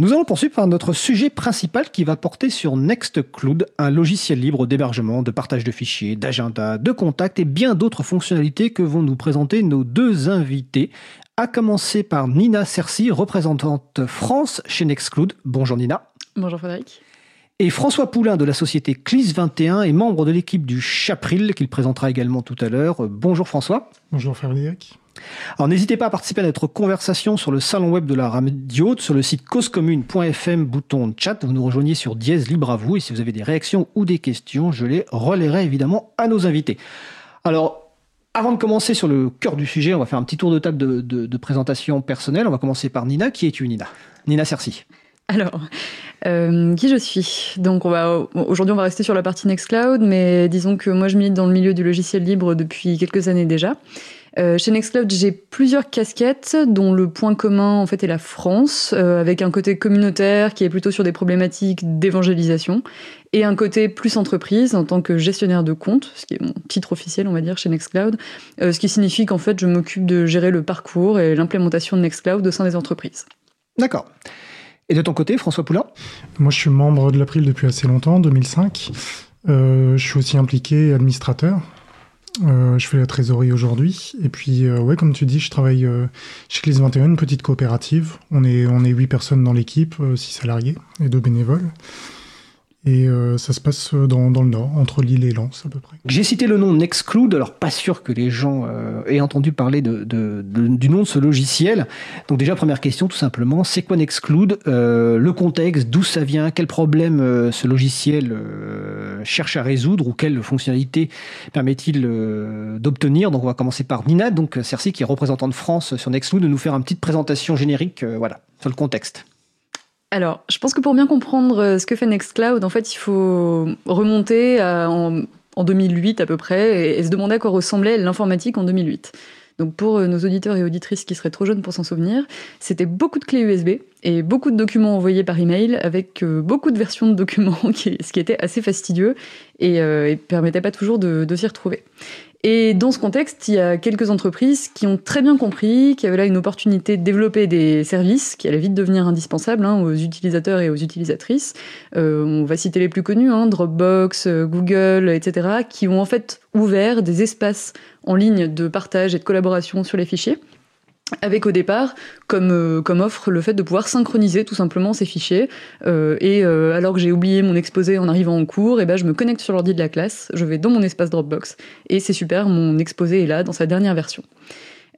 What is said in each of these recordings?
Nous allons poursuivre par notre sujet principal qui va porter sur Nextcloud, un logiciel libre d'hébergement, de partage de fichiers, d'agenda, de contacts et bien d'autres fonctionnalités que vont nous présenter nos deux invités. À commencer par Nina Cercy, représentante France chez Nextcloud. Bonjour Nina. Bonjour Frédéric. Et François Poulain de la société CLIS21 est membre de l'équipe du Chapril qu'il présentera également tout à l'heure. Bonjour François. Bonjour Frédéric. Alors n'hésitez pas à participer à notre conversation sur le salon web de la radio, sur le site causecommune.fm, bouton chat. Vous nous rejoignez sur Dièse Libre à vous. Et si vous avez des réactions ou des questions, je les relayerai évidemment à nos invités. Alors, avant de commencer sur le cœur du sujet, on va faire un petit tour de table de, présentation personnelle. On va commencer par Nina. Qui es-tu, Nina? Nina Cercy. Alors, euh, qui je suis? Donc, aujourd'hui, on va rester sur la partie Nextcloud, mais disons que moi, je milite dans le milieu du logiciel libre depuis quelques années déjà. Euh, chez Nextcloud, j'ai plusieurs casquettes, dont le point commun en fait est la France, euh, avec un côté communautaire qui est plutôt sur des problématiques d'évangélisation, et un côté plus entreprise en tant que gestionnaire de compte, ce qui est mon titre officiel, on va dire, chez Nextcloud, euh, ce qui signifie qu'en fait, je m'occupe de gérer le parcours et l'implémentation de Nextcloud au sein des entreprises. D'accord. Et de ton côté, François Poulain? Moi, je suis membre de l'April depuis assez longtemps, 2005. je suis aussi impliqué administrateur euh, je fais la trésorerie aujourd'hui. Et puis, euh, ouais, comme tu dis, je travaille euh, chez Clis 21, une petite coopérative. On est, on est 8 personnes dans l'équipe, 6 salariés et 2 bénévoles. Et euh, ça se passe dans, dans, le nord, entre Lille et Lens à peu près. J'ai cité le nom Nextcloud, alors pas sûr que les gens euh, aient entendu parler de, de, du nom de ce logiciel. Donc déjà, première question tout simplement, c'est quoi Nextcloud euh, Le contexte, d'où ça vient, quel problème euh, ce logiciel euh, cherche à résoudre ou quelle fonctionnalité permet-il d'obtenir? Donc on va commencer par Nina, donc Cersei qui est représentante de France sur Nextcloud, de nous faire une petite présentation générique voilà, sur le contexte. Alors, je pense que pour bien comprendre euh, ce que fait Nextcloud, en fait, il faut remonter en, 2008 à peu près et, se demander à quoi ressemblait l'informatique en 2008. Donc pour euh, nos auditeurs et auditrices qui seraient trop jeunes pour s'en souvenir, c'était beaucoup de clés USB et beaucoup de documents envoyés par email avec euh, beaucoup de versions de documents, ce qui était assez fastidieux et ne permettait pas toujours de s'y retrouver. Et dans ce contexte, il y a quelques entreprises qui ont très bien compris qu'il y avait là une opportunité de développer des services qui allaient vite devenir indispensables hein, aux utilisateurs et aux utilisatrices. Euh, on va citer les plus connus, hein, Dropbox, euh, Google, etc., qui ont en fait ouvert des espaces en ligne de partage et de collaboration sur les fichiers avec au départ comme, euh, comme offre le fait de pouvoir synchroniser tout simplement ces fichiers. Euh, et euh, alors que j'ai oublié mon exposé en arrivant en cours, et ben je me connecte sur l'ordi de la classe, je vais dans mon espace Dropbox, et c'est super, mon exposé est là dans sa dernière version.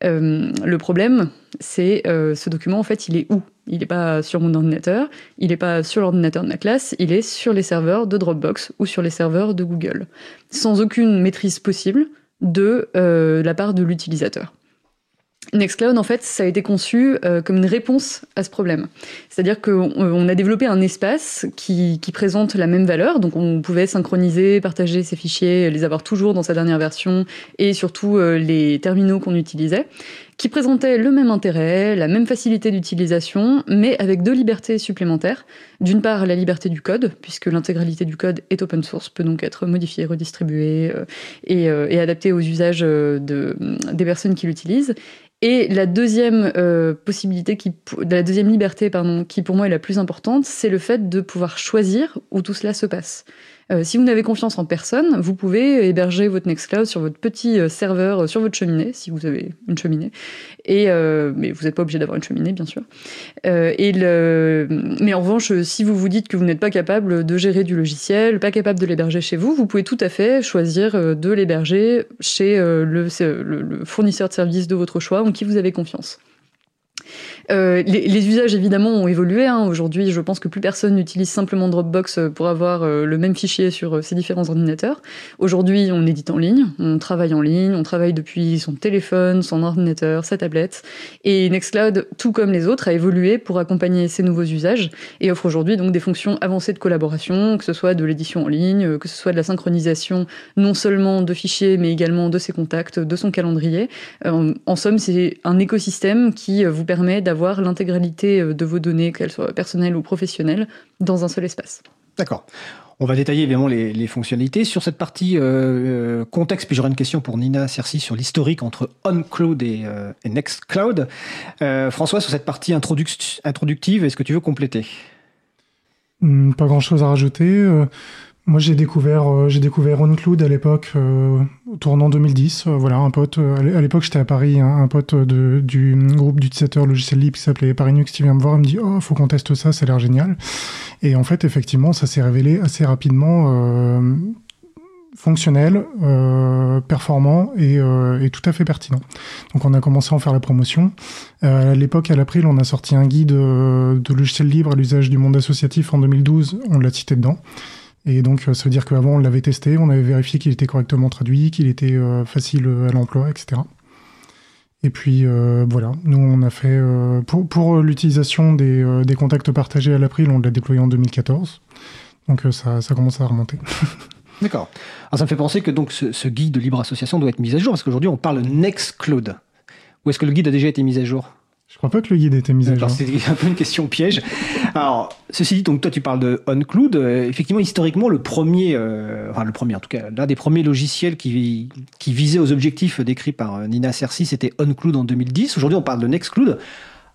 le problème, c'est ce document, en fait, il est où? Il n'est pas sur mon ordinateur, il n'est pas sur l'ordinateur de ma classe, il est sur les serveurs de Dropbox ou sur les serveurs de Google, sans aucune maîtrise possible de la part de l'utilisateur. Nextcloud, en fait, ça a été conçu euh, comme une réponse à ce problème. C'est-à-dire qu'on a développé un espace qui, présente la même valeur, donc on pouvait synchroniser, partager ces fichiers, les avoir toujours dans sa dernière version, et surtout euh, les terminaux qu'on utilisait, qui présentaient le même intérêt, la même facilité d'utilisation, mais avec deux libertés supplémentaires. D'une part, la liberté du code, puisque l'intégralité du code est open source, peut donc être modifiée, redistribuée euh, et, et adaptée aux usages de, des personnes qui l'utilisent. Et la deuxième euh, possibilité, la deuxième liberté, qui pour moi est la plus importante, c'est le fait de pouvoir choisir où tout cela se passe. Euh, si vous n'avez confiance en personne, vous pouvez héberger votre Nextcloud sur votre petit euh, serveur, sur votre cheminée, si vous avez une cheminée. Et, mais vous n'êtes pas obligé d'avoir une cheminée, bien sûr. Mais en revanche, si vous vous dites que vous n'êtes pas capable de gérer du logiciel, pas capable de l'héberger chez vous, vous pouvez tout à fait choisir de l'héberger chez le, le, fournisseur de services de votre choix en qui vous avez confiance. Euh, les, usages évidemment ont évolué. Hein. Aujourd'hui, je pense que plus personne n'utilise simplement Dropbox euh, pour avoir euh, le même fichier sur ses différents ordinateurs. Aujourd'hui, on édite en ligne, on travaille en ligne, on travaille depuis son téléphone, son ordinateur, sa tablette. Et Nextcloud, tout comme les autres, a évolué pour accompagner ces nouveaux usages et offre aujourd'hui donc des fonctions avancées de collaboration, que ce soit de l'édition en ligne, que ce soit de la synchronisation non seulement de fichiers, mais également de ses contacts, de son calendrier. en somme, c'est un écosystème qui vous permet d'avoir l'intégralité euh, de vos données, qu'elles soient personnelles ou professionnelles, dans un seul espace. D'accord. On va détailler évidemment les, fonctionnalités. Sur cette partie euh, contexte, puis j'aurai une question pour Nina Cerci sur l'historique entre OnCloud et, et NextCloud. François, sur cette partie introductive, est-ce que tu veux compléter? Hmm, Pas grand-chose à rajouter. Moi, j'ai découvert, euh, j'ai découvert OnCloud à l'époque, euh, tournant 2010. Euh, voilà, un pote. Euh, à l'époque, j'étais à Paris, hein, un pote de, du groupe d'utilisateurs logiciel libre qui s'appelait Paris Nux qui vient me voir et me dit Oh, faut qu'on teste ça, ça a l'air génial. Et en fait, effectivement, ça s'est révélé assez rapidement euh, fonctionnel, euh, performant et, tout à fait pertinent. Donc, on a commencé à en faire la promotion. à l'époque, à l'April, on a sorti un guide de logiciel libre à l'usage du monde associatif en 2012. On l'a cité dedans. Et donc, euh, ça veut dire qu'avant, on l'avait testé, on avait vérifié qu'il était correctement traduit, qu'il était euh, facile euh, à l'emploi, etc. Et puis voilà, nous on a fait pour, l'utilisation des, contacts partagés à l'April, on l'a déployé en 2014. Donc ça, ça commence à remonter. D'accord. Alors ça me fait penser que donc ce, ce, guide de libre association doit être mis à jour parce qu'aujourd'hui on parle Nextcloud. Ou est-ce que le guide a déjà été mis à jour? Je crois pas que le guide ait été mis à jour. C'est un peu une question piège. Alors, ceci dit, donc toi tu parles de OnCloud. Euh, effectivement, historiquement, le premier, euh, enfin le premier en tout cas, l'un des premiers logiciels qui, qui visait aux objectifs décrits par euh, Nina Cerci, c'était OnCloud en 2010. Aujourd'hui, on parle de Nextcloud.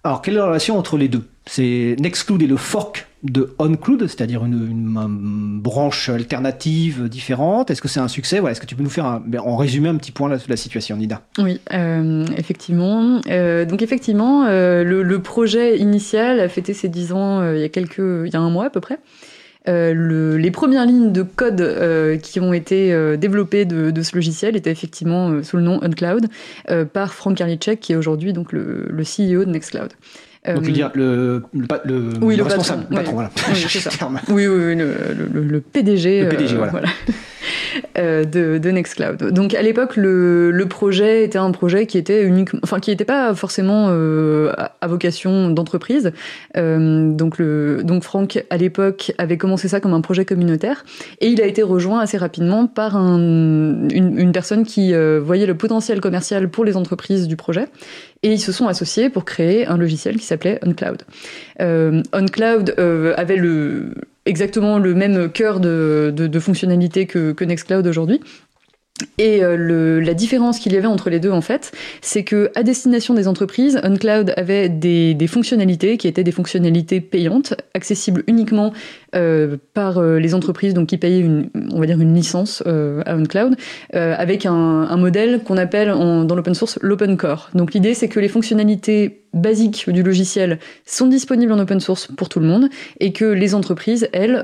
Alors, quelle est la relation entre les deux? C'est Nextcloud et le fork de OnCloud, c'est-à-dire une, branche alternative différente Est-ce que c'est un succès? Est-ce que tu peux nous faire en résumé un petit point la, la situation, Nida? Oui, euh, effectivement. Euh, donc effectivement, euh, le, projet initial a fêté ses 10 ans il y a quelques, il y a un mois à peu près. Les premières lignes de code qui ont été développées de, ce logiciel étaient effectivement sous le nom OnCloud par Frank Karliczek, qui est aujourd'hui donc le, le, CEO de Nextcloud. Donc, il dire le, le, oui, le, responsable, patron, patron voilà. Oui, ça. oui, oui, le, le, PDG. Le PDG, voilà. voilà. Euh, de, de, Nextcloud. Donc à l'époque, le, le, projet était un projet qui était uniquement, enfin qui n'était pas forcément euh, à vocation d'entreprise. Euh, donc le, donc Franck à l'époque avait commencé ça comme un projet communautaire et il a été rejoint assez rapidement par un, une, une, personne qui euh, voyait le potentiel commercial pour les entreprises du projet et ils se sont associés pour créer un logiciel qui s'appelait OnCloud. Euh, OnCloud euh, avait le exactement le même cœur de, de, de fonctionnalité que, que Nextcloud aujourd'hui. Et euh, le, la différence qu'il y avait entre les deux, en fait, c'est que à destination des entreprises, OnCloud avait des, des, fonctionnalités qui étaient des fonctionnalités payantes, accessibles uniquement euh, par euh, les entreprises, donc qui payaient une, on va dire une licence euh, à OnCloud, avec un, modèle qu'on appelle dans l'open source l'open core. Donc l'idée, c'est que les fonctionnalités basiques du logiciel sont disponibles en open source pour tout le monde et que les entreprises, elles,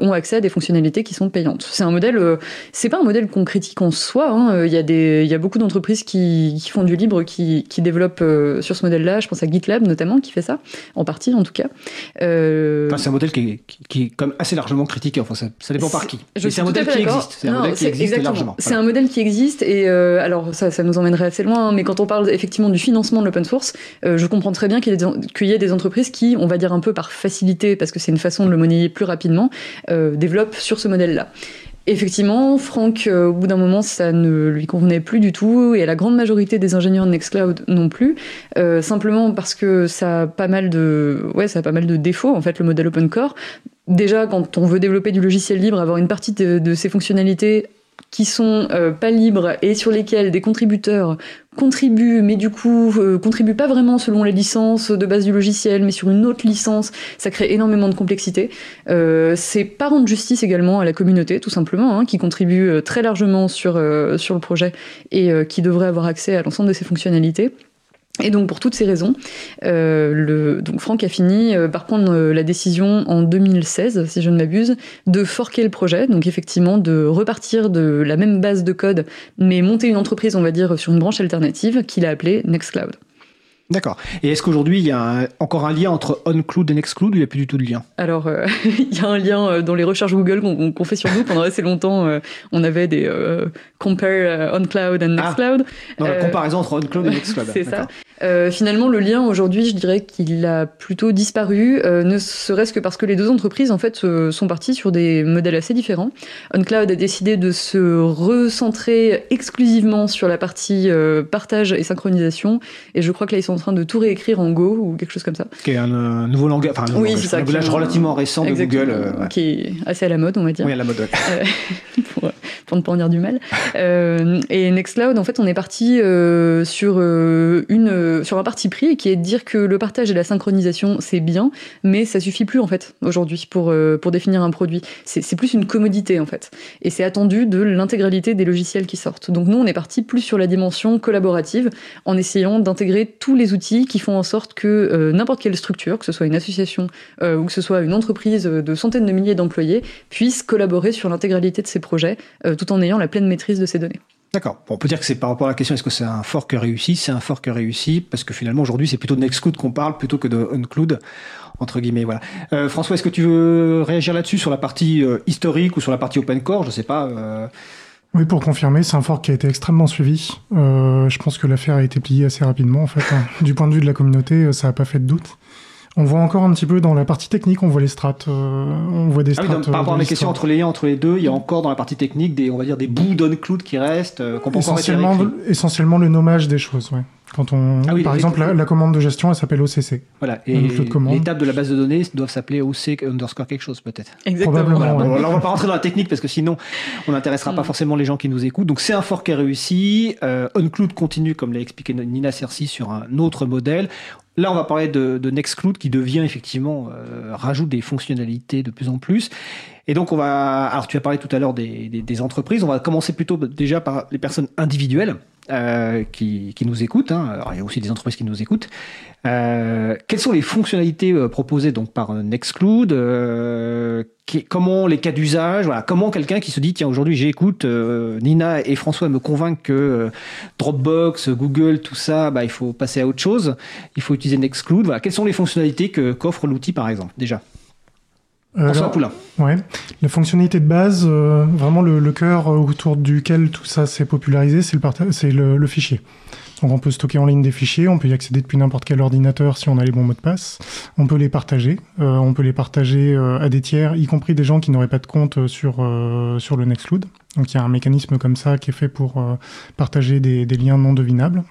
ont accès à des fonctionnalités qui sont payantes. C'est un modèle, c'est pas un modèle qu'on critique en soi. Hein. Il, y a des, il y a beaucoup d'entreprises qui, qui, font du libre, qui, qui développent sur ce modèle-là. Je pense à GitLab notamment, qui fait ça, en partie en tout cas. C'est un modèle qui est, qui est assez largement critiqué. Enfin, ça, ça dépend par qui. C'est un modèle qui existe. C'est un modèle qui existe largement. C'est un modèle qui existe et alors ça, ça nous emmènerait assez loin. Hein, mais quand on parle effectivement du financement de l'open source, je comprends très bien qu'il y, y, ait des entreprises qui, on va dire un peu par facilité, parce que c'est une façon de le monnayer plus rapidement, euh, développent sur ce modèle-là. Effectivement, Franck, euh, au bout d'un moment, ça ne lui convenait plus du tout, et la grande majorité des ingénieurs de Nextcloud non plus, euh, simplement parce que ça a pas mal de, ouais, ça pas mal de défauts. En fait, le modèle open core, déjà, quand on veut développer du logiciel libre, avoir une partie de, de ses fonctionnalités qui sont euh, pas libres et sur lesquels des contributeurs contribuent, mais du coup euh, contribuent pas vraiment selon les licences de base du logiciel, mais sur une autre licence, ça crée énormément de complexité. Euh, c'est pas rendre justice également à la communauté, tout simplement, hein, qui contribue euh, très largement sur, sur le projet et qui devrait avoir accès à l'ensemble de ses fonctionnalités. Et donc pour toutes ces raisons, euh, le, donc Franck a fini euh, par prendre euh, la décision en 2016, si je ne m'abuse, de forquer le projet, donc effectivement de repartir de la même base de code, mais monter une entreprise, on va dire, sur une branche alternative qu'il a appelée Nextcloud. D'accord. Et est-ce qu'aujourd'hui, il y a un, encore un lien entre OnCloud et Nextcloud ou il n'y a plus du tout de lien? Alors, euh, il y a un lien euh, dans les recherches Google qu'on qu fait sur nous. Pendant assez longtemps, euh, on avait des euh, compare OnCloud and Nextcloud. Ah, dans la comparaison entre OnCloud et Nextcloud. C'est ça. Finalement, le lien aujourd'hui, je dirais qu'il a plutôt disparu, ne serait-ce que parce que les deux entreprises en fait sont parties sur des modèles assez différents. OnCloud a décidé de se recentrer exclusivement sur la partie partage et synchronisation, et je crois que là ils sont en train de tout réécrire en Go ou quelque chose comme ça. Qui est un, nouveau langage, enfin un, oui, langage, un langage relativement récent de Google, qui est assez à la mode, on va dire. Oui, à la mode. pour, pour, ne pas en dire du mal. et Nextcloud, en fait, on est parti sur une sur un parti pris qui est de dire que le partage et la synchronisation c'est bien, mais ça suffit plus en fait aujourd'hui pour euh, pour définir un produit. C'est plus une commodité en fait, et c'est attendu de l'intégralité des logiciels qui sortent. Donc nous on est parti plus sur la dimension collaborative en essayant d'intégrer tous les outils qui font en sorte que euh, n'importe quelle structure, que ce soit une association euh, ou que ce soit une entreprise de centaines de milliers d'employés, puisse collaborer sur l'intégralité de ces projets tout en ayant la pleine maîtrise de ces données. D'accord. On peut dire que c'est par rapport à la question est-ce que c'est un fork réussi? C'est un fork réussi parce que finalement aujourd'hui c'est plutôt de Nextcloud qu'on parle plutôt que de Uncloud entre guillemets. Voilà. Euh, François, est-ce que tu veux réagir là-dessus sur la partie euh, historique ou sur la partie open core? Je sais pas. Euh... Oui, pour confirmer, c'est un fork qui a été extrêmement suivi. Euh, je pense que l'affaire a été pliée assez rapidement en fait. Hein. Du point de vue de la communauté, ça n'a pas fait de doute. On voit encore un petit peu dans la partie technique, on voit les strates, euh, on voit des strates. Ah oui, par rapport à mes questions entre les liens entre les deux, il y a encore dans la partie technique des, on va dire, des bouts d'OnCloud qui restent, euh, qu'on peut essentiellement, essentiellement le nommage des choses, ouais. Quand on, ah par exemple, la, commande de gestion, elle s'appelle OCC. Voilà. Et l'étape de la base de données doivent s'appeler OC underscore quelque chose, peut-être. Exactement. Voilà. Bon, là, on va pas rentrer dans la technique parce que sinon, on n'intéressera pas mm. forcément les gens qui nous écoutent. Donc, c'est un fork qui est réussi. Euh, OnCloud continue, comme l'a expliqué Nina Cerci, sur un autre modèle. Là, on va parler de, de Nextcloud qui devient effectivement, euh, rajoute des fonctionnalités de plus en plus. Et donc, on va. Alors, tu as parlé tout à l'heure des, des, des entreprises. On va commencer plutôt déjà par les personnes individuelles. Euh, qui, qui, nous écoutent. Hein. Alors, il y a aussi des entreprises qui nous écoutent. Euh, quelles sont les fonctionnalités euh, proposées donc par Nextcloud euh, qui, Comment les cas d'usage voilà, Comment quelqu'un qui se dit tiens aujourd'hui j'écoute euh, Nina et François me convainquent que Dropbox, Google, tout ça, bah, il faut passer à autre chose. Il faut utiliser Nextcloud. Voilà. Quelles sont les fonctionnalités que qu'offre l'outil par exemple déjà? Euh, ouais. La fonctionnalité de base, euh, vraiment le, le, cœur autour duquel tout ça s'est popularisé, c'est le, c'est le, le, fichier. Donc on peut stocker en ligne des fichiers, on peut y accéder depuis n'importe quel ordinateur si on a les bons mots de passe. On peut les partager, euh, on peut les partager euh, à des tiers, y compris des gens qui n'auraient pas de compte sur sur le Nextcloud. Donc il y a un mécanisme comme ça qui est fait pour partager des, des liens non devinables.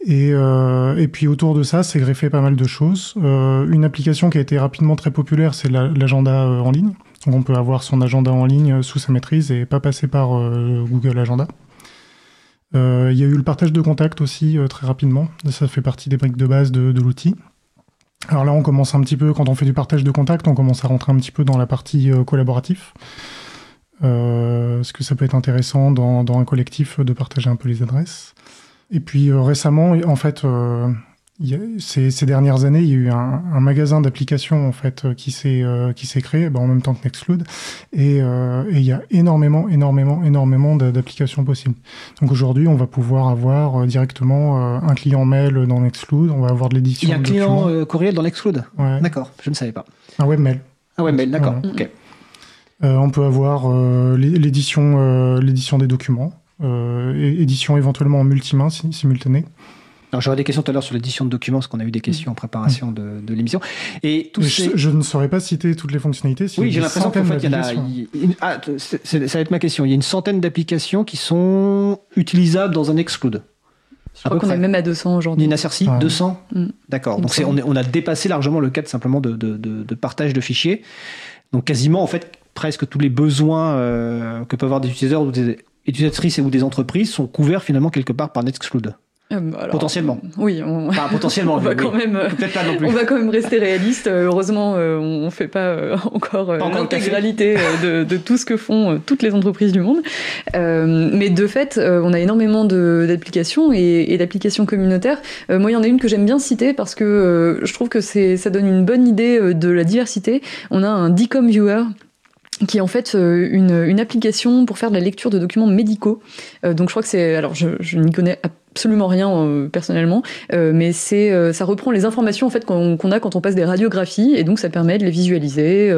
Et, euh, et, puis autour de ça, c'est greffé pas mal de choses. Euh, une application qui a été rapidement très populaire, c'est l'agenda euh, en ligne. Donc on peut avoir son agenda en ligne sous sa maîtrise et pas passer par euh, Google Agenda. Euh, il y a eu le partage de contacts aussi très rapidement. Ça fait partie des briques de base de, de l'outil. Alors là, on commence un petit peu, quand on fait du partage de contacts, on commence à rentrer un petit peu dans la partie collaboratif. Euh, ce que ça peut être intéressant dans, dans, un collectif de partager un peu les adresses. Et puis euh, récemment, en fait, euh, y a, ces, ces, dernières années, il y a eu un, un magasin d'applications en fait euh, qui s'est qui s'est créé ben, en même temps que Nextcloud et, il y a énormément énormément énormément d'applications possibles. Donc aujourd'hui, on va pouvoir avoir directement un client mail dans Nextcloud, on va avoir de l'édition. Il y a un client courriel dans Nextcloud? Ouais. D'accord, je ne savais pas. Un webmail. Un webmail, d'accord. Ok. on peut avoir l'édition l'édition des documents édition éventuellement en multimain simultané. Alors j'aurais des questions tout à l'heure sur l'édition de documents, parce qu'on a eu des questions en préparation de, de l'émission. Et ces... je, je, ne saurais pas citer toutes les fonctionnalités. Oui, j'ai l'impression qu'en fait, il y en a. Il, ah, ça va être ma question. Il y a une centaine d'applications qui sont utilisables dans un Exclude. Je crois qu'on est même à 200 aujourd'hui. Nina Cerci, ouais. 200 mm. D'accord. Donc on, est, on, a dépassé largement le cadre simplement de, de, de, de, partage de fichiers. Donc quasiment, en fait, presque tous les besoins euh, que peuvent avoir des utilisateurs ou des utilisatrices ou des entreprises sont couverts finalement quelque part par Nextcloud. Euh, alors, potentiellement. Oui, on, enfin, potentiellement. on va oui. quand même. Peut-être pas non plus. On va quand même rester réaliste. Heureusement, euh, on ne fait pas euh, encore l'intégralité de, de, tout ce que font toutes les entreprises du monde. mais de fait, on a énormément d'applications et, et d'applications communautaires. moi, il y en a une que j'aime bien citer parce que je trouve que ça donne une bonne idée de la diversité. On a un DCOM Viewer qui est en fait euh, une, application pour faire de la lecture de documents médicaux. Euh, donc je crois que c'est, alors je, je n'y connais absolument rien personnellement, mais c'est ça reprend les informations en fait qu'on a quand on passe des radiographies et donc ça permet de les visualiser.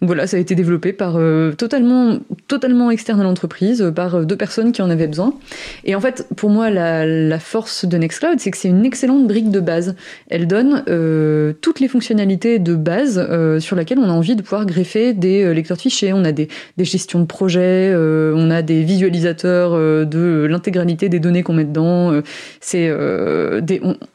voilà, ça a été développé par totalement totalement externe à l'entreprise, par deux personnes qui en avaient besoin. Et en fait, pour moi, la, la force de Nextcloud, c'est que c'est une excellente brique de base. Elle donne toutes les fonctionnalités de base sur laquelle on a envie de pouvoir greffer des lecteurs de fichiers. On a des, des gestions de projets, on a des visualisateurs de l'intégralité des données qu'on dedans. Euh, c'est euh,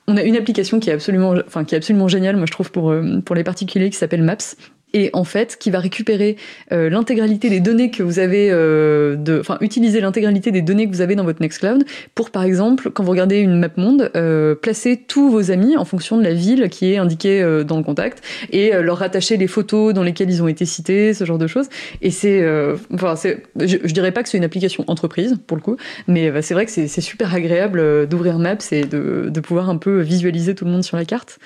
on, a une application qui est absolument, enfin qui est absolument géniale, moi je trouve pour euh, pour les particuliers qui s'appelle Maps et en fait qui va récupérer euh, l'intégralité des données que vous avez, euh, de, enfin utiliser l'intégralité des données que vous avez dans votre Nextcloud pour par exemple quand vous regardez une map monde, euh, placer tous vos amis en fonction de la ville qui est indiquée euh, dans le contact et euh, leur rattacher les photos dans lesquelles ils ont été cités, ce genre de choses. Et c'est, enfin c'est, je, je, dirais pas que c'est une application entreprise pour le coup, mais c'est vrai que c'est super agréable d'ouvrir Maps et de, de pouvoir un peu visualiser tout le monde sur la carte.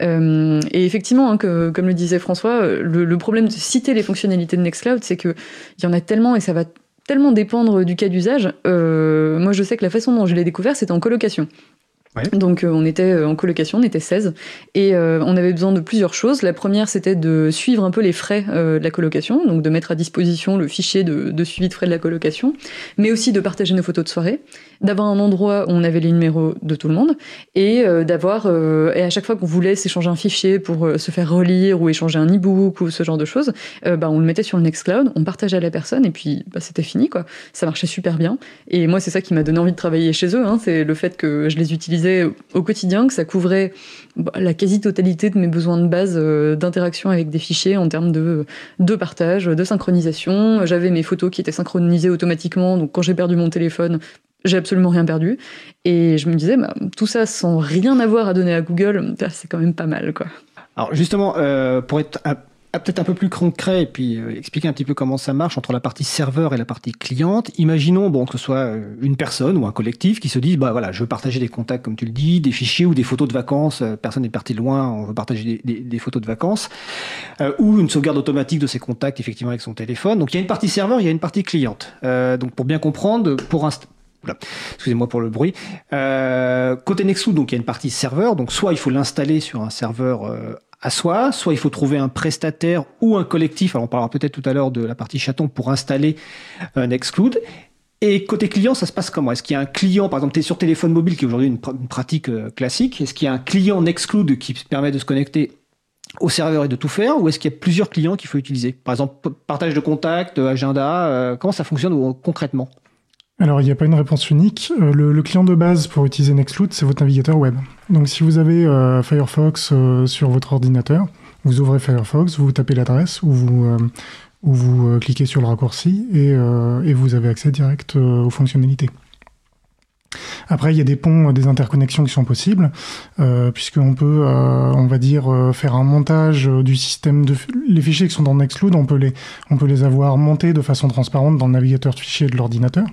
Euh, et effectivement, hein, que, comme le disait François, euh, le, le, problème de citer les fonctionnalités de Nextcloud, c'est qu'il y en a tellement et ça va tellement dépendre du cas d'usage. Euh, moi, je sais que la façon dont je l'ai découvert, c'était en colocation. Ouais. Donc euh, on était en colocation, on était 16 et euh, on avait besoin de plusieurs choses. La première c'était de suivre un peu les frais euh, de la colocation, donc de mettre à disposition le fichier de, de, suivi de frais de la colocation, mais aussi de partager nos photos de soirée, d'avoir un endroit où on avait les numéros de tout le monde et euh, d'avoir et à chaque fois qu'on voulait s'échanger un fichier pour se faire relire ou échanger un e-book ou ce genre de choses, bah, on le mettait sur le Nextcloud, on partageait à la personne et puis bah, c'était fini quoi. Ça marchait super bien et moi c'est ça qui m'a donné envie de travailler chez eux, hein, c'est le fait que je les utilisais au quotidien, que ça couvrait bah, la quasi-totalité de mes besoins de base euh, d'interaction avec des fichiers en termes de, de partage, de synchronisation. J'avais mes photos qui étaient synchronisées automatiquement, donc quand j'ai perdu mon téléphone, j'ai absolument rien perdu. Et je me disais, bah, tout ça sans rien avoir à donner à Google, bah, c'est quand même pas mal. quoi. Alors justement, euh, pour être peut-être un peu plus concret et puis euh, expliquer un petit peu comment ça marche entre la partie serveur et la partie cliente. Imaginons bon que ce soit euh, une personne ou un collectif qui se dit bah voilà je veux partager des contacts comme tu le dis, des fichiers ou des photos de vacances. Personne n'est parti loin, on veut partager des, photos de vacances ou une sauvegarde automatique de ses contacts effectivement avec son téléphone. Donc il y a une partie serveur, il y a une partie cliente. Donc pour bien comprendre, pour Excusez-moi pour le bruit. Euh, côté Nexus, donc il y a une partie serveur. Donc soit il faut l'installer sur un serveur euh, à soi, soit il faut trouver un prestataire ou un collectif, alors on parlera peut-être tout à l'heure de la partie chaton pour installer un exclude. Et côté client, ça se passe comment? Est-ce qu'il y a un client, par exemple, tu es sur téléphone mobile, qui est aujourd'hui une, pr une, pratique euh, classique, est-ce qu'il y a un client Nextcloud qui permet de se connecter au serveur et de tout faire, ou est-ce qu'il y a plusieurs clients qu'il faut utiliser? Par exemple, partage de contacts, agenda, comment ça fonctionne concrètement? Alors, il n'y a pas une réponse unique. Euh, le, le, client de base pour utiliser Nextcloud, c'est votre navigateur web. Donc, si vous avez euh, Firefox euh, sur votre ordinateur, vous ouvrez Firefox, vous tapez l'adresse ou vous, ou vous cliquez sur le raccourci et, et vous avez accès direct aux fonctionnalités. Après, il y a des ponts, des interconnexions qui sont possibles, euh, puisqu'on peut, euh, on va dire, faire un montage du système de les fichiers qui sont dans Nextcloud, on peut les, on peut les avoir montés de façon transparente dans le navigateur de fichiers de l'ordinateur.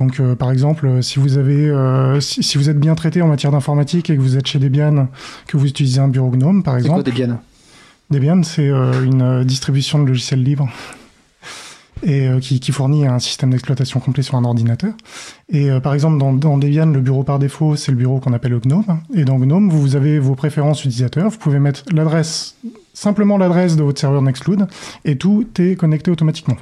Donc, euh, par exemple, si vous avez, euh, si, si, vous êtes bien traité en matière d'informatique et que vous êtes chez Debian, que vous utilisez un bureau GNOME, par exemple. C'est quoi Debian? Debian, c'est euh, une distribution de logiciels libres et euh, qui, qui, fournit un système d'exploitation complet sur un ordinateur. Et euh, par exemple, dans, dans, Debian, le bureau par défaut, c'est le bureau qu'on appelle le GNOME. Et dans GNOME, vous avez vos préférences utilisateurs. Vous pouvez mettre l'adresse, simplement l'adresse de votre serveur Nextcloud, et tout est connecté automatiquement.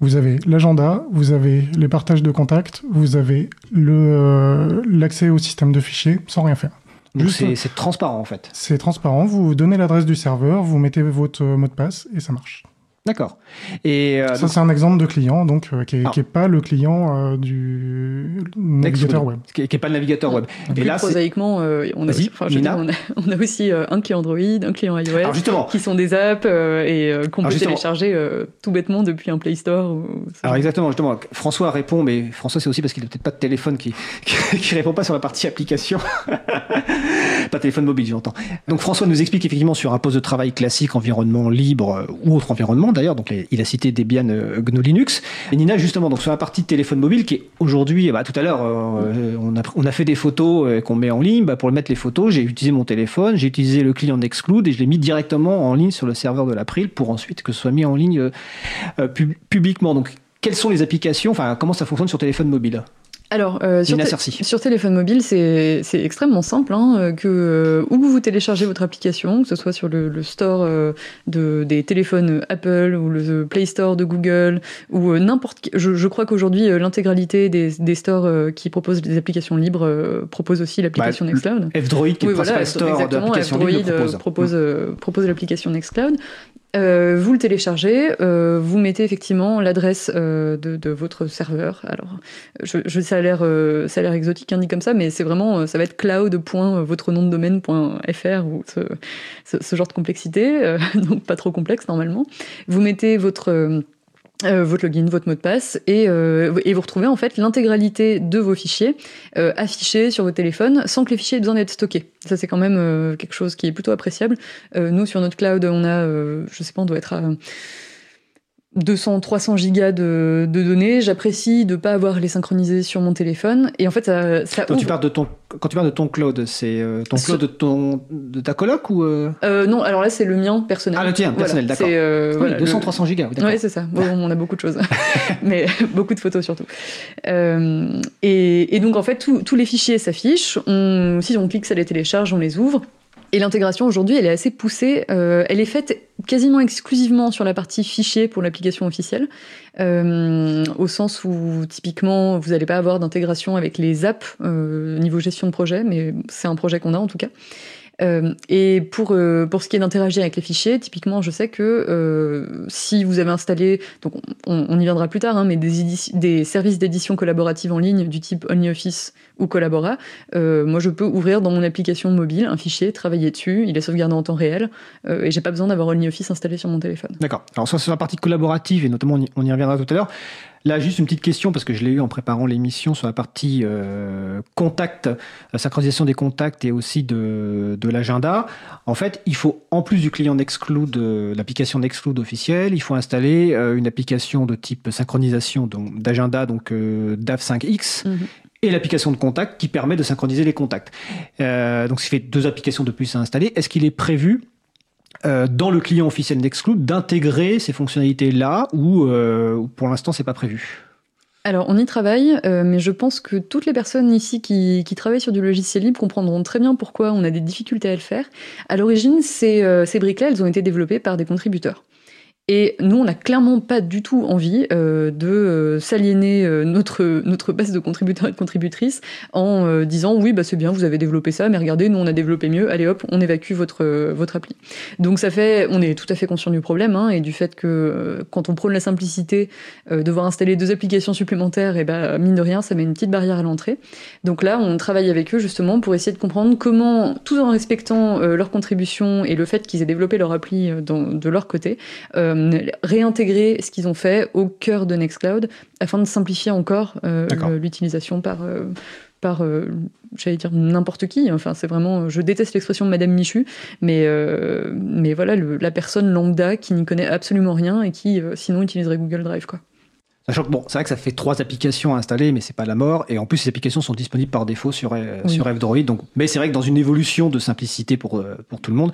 Vous avez l'agenda, vous avez les partages de contacts, vous avez l'accès au système de fichiers sans rien faire. Donc c'est transparent en fait. C'est transparent, vous donnez l'adresse du serveur, vous mettez votre mot de passe et ça marche. D'accord. Et euh, ça, c'est un exemple de client donc euh, qui, est, qui est pas le client euh, du navigateur web. Qui est, pas le navigateur web. Et là, prosaïquement, euh, on, a aussi, enfin, dire, on, a, on, a aussi, un client Android, un client iOS, qui sont des apps et qu'on peut télécharger tout bêtement depuis un Play Store. Ou, Alors exactement, justement, François répond, mais François c'est aussi parce qu'il n'a peut-être pas de téléphone qui, qui, qui répond pas sur la partie application. pas téléphone mobile, j'entends. Donc François nous explique effectivement sur un poste de travail classique, environnement libre ou autre environnement d'ailleurs, donc il a cité Debian euh, GNU Linux. Et Nina, justement, donc sur la partie téléphone mobile, qui est aujourd'hui, bah, tout à l'heure, euh, on, a, fait des photos euh, qu'on met en ligne. Bah, pour mettre les photos, j'ai utilisé mon téléphone, j'ai utilisé le client Nextcloud et je l'ai mis directement en ligne sur le serveur de l'April pour ensuite que ce soit mis en ligne euh, pub publiquement. Donc, quelles sont les applications Enfin, comment ça fonctionne sur téléphone mobile? Alors, euh, sur, sur, téléphone mobile, c'est extrêmement simple. Hein, euh, que, euh, où vous téléchargez votre application, que ce soit sur le, store de, des téléphones Apple ou le Play Store de Google, ou n'importe je, je, crois qu'aujourd'hui, l'intégralité des, des, stores qui proposent des applications libres proposent aussi l'application bah, Nextcloud. F-Droid, qui est le voilà, store d'applications libres, propose, propose, propose l'application Nextcloud. Euh, vous le téléchargez, euh, vous mettez effectivement l'adresse euh, de, votre serveur. Alors, je, ça a l'air, ça a l'air exotique hein, dit comme ça, mais c'est vraiment, ça va être cloud.votre de ou ce, ce, genre de complexité, donc pas trop complexe normalement. Vous mettez votre euh, votre login, votre mot de passe, et, euh, et vous retrouvez en fait l'intégralité de vos fichiers euh, affichés sur votre téléphone sans que les fichiers aient besoin d'être stockés. Ça c'est quand même quelque chose qui est plutôt appréciable. nous sur notre cloud, on a, je sais pas, on doit être à 200, 300 gigas de, données. J'apprécie de ne pas avoir les synchronisés sur mon téléphone. Et en fait, ça, ça quand, tu parles de ton, quand tu parles de ton cloud, c'est euh, ton cloud de, ton, de ta coloc ou euh... Euh, Non, alors là, c'est le mien personnel. Ah, le tien, personnel, d'accord. Oui, 200, 300 gigas, d'accord. Oui, c'est ça. Bon, on a beaucoup de choses. Mais beaucoup de photos surtout. Et, et, donc, en fait, tous les fichiers s'affichent. si on clique, ça les télécharge, on les ouvre. Et l'intégration aujourd'hui, elle est assez poussée. Euh, elle est faite quasiment exclusivement sur la partie fichier pour l'application officielle, euh, au sens où typiquement vous n'allez pas avoir d'intégration avec les apps euh, niveau gestion de projet, mais c'est un projet qu'on a en tout cas. Euh, et pour, euh, pour ce qui est d'interagir avec les fichiers, typiquement, je sais que euh, si vous avez installé, donc on, y viendra plus tard, hein, mais des, des services d'édition collaborative en ligne du type OnlyOffice ou Collabora, moi je peux ouvrir dans mon application mobile un fichier, travailler dessus, il est sauvegardé en temps réel, et j'ai pas besoin d'avoir OnlyOffice installé sur mon téléphone. D'accord. Alors soit sur la partie collaborative, et notamment on y reviendra tout à l'heure, Là, juste une petite question, parce que je l'ai eu en préparant l'émission sur la partie euh, contact, la synchronisation des contacts et aussi de, de l'agenda. En fait, il faut, en plus du client Nextcloud, euh, l'application Nextcloud officielle, il faut installer euh, une application de type synchronisation d'agenda, donc, donc DAV5X. Mhm. et l'application de contact qui permet de synchroniser les contacts. donc, qui fait deux applications de plus à installer. Est-ce qu'il est prévu euh, dans le client officiel Nextcloud d'intégrer ces fonctionnalités-là ou euh, pour l'instant c'est pas prévu alors, on y travaille, euh, mais je pense que toutes les personnes ici qui, qui, travaillent sur du logiciel libre comprendront très bien pourquoi on a des difficultés à le faire. À l'origine, ces, ces briques-là, elles ont été développées par des contributeurs. Et nous, on n'a clairement pas du tout envie euh, de euh, s'aliéner euh, notre, notre base de contributeurs et de contributrices en euh, disant oui, bah, c'est bien, vous avez développé ça, mais regardez, nous, on a développé mieux, allez hop, on évacue votre, votre appli. Donc ça fait, on est tout à fait conscient du problème hein, et du fait que quand on prône la simplicité, devoir installer deux applications supplémentaires, et bah, mine de rien, ça met une petite barrière à l'entrée. Donc là, on travaille avec eux justement pour essayer de comprendre comment, tout en respectant leur contribution et le fait qu'ils aient développé leur appli de leur côté, euh, réintégrer ce qu'ils ont fait au cœur de Nextcloud afin de simplifier encore euh, l'utilisation par, euh, par j'allais dire n'importe qui. Enfin, c'est vraiment, je déteste l'expression Madame Michu, mais, mais voilà, la personne lambda qui n'y connaît absolument rien et qui, sinon, utiliserait Google Drive, quoi. Sachant que bon, c'est vrai que ça fait trois applications à installer, mais c'est pas la mort. Et en plus, ces applications sont disponibles par défaut sur, euh, sur F-Droid. Donc, mais c'est vrai que dans une évolution de simplicité pour, euh, pour tout le monde,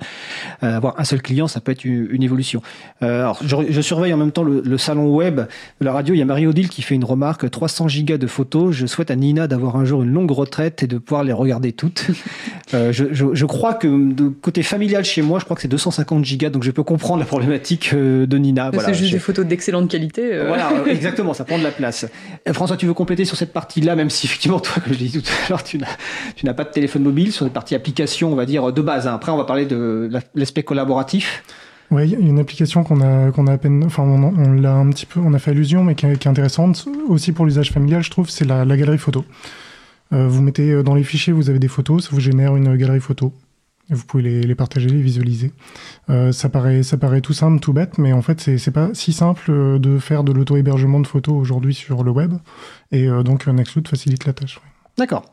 euh, avoir un seul client, ça peut être une, évolution. alors, je, je, surveille en même temps le, salon web de la radio. Il y a Marie-Odile qui fait une remarque 300 gigas de photos. Je souhaite à Nina d'avoir un jour une longue retraite et de pouvoir les regarder toutes. je, je, je, crois que de côté familial chez moi, je crois que c'est 250 gigas. Donc, je peux comprendre la problématique de Nina. Voilà, c'est juste des photos d'excellente qualité. Voilà, exactement ça prend de la place. Euh, François, tu veux compléter sur cette partie-là, même si effectivement, toi, comme je l'ai dit tout à l'heure, tu n'as pas de téléphone mobile, sur cette partie application, on va dire, de base. Hein. Après, on va parler de l'aspect collaboratif. Oui, une application qu'on a, qu'on a à peine, enfin, on, l'a un petit peu, on a fait allusion, mais qui est, intéressante aussi pour l'usage familial, je trouve, c'est la, galerie photo. Euh, vous mettez euh, dans les fichiers, vous avez des photos, ça vous génère une galerie photo. Vous pouvez les, partager, les visualiser. Euh, ça, paraît, ça paraît tout simple, tout bête, mais en fait, c'est pas si simple euh, de faire de l'auto-hébergement de photos aujourd'hui sur le web. Et euh, donc, Nextcloud facilite la tâche. D'accord.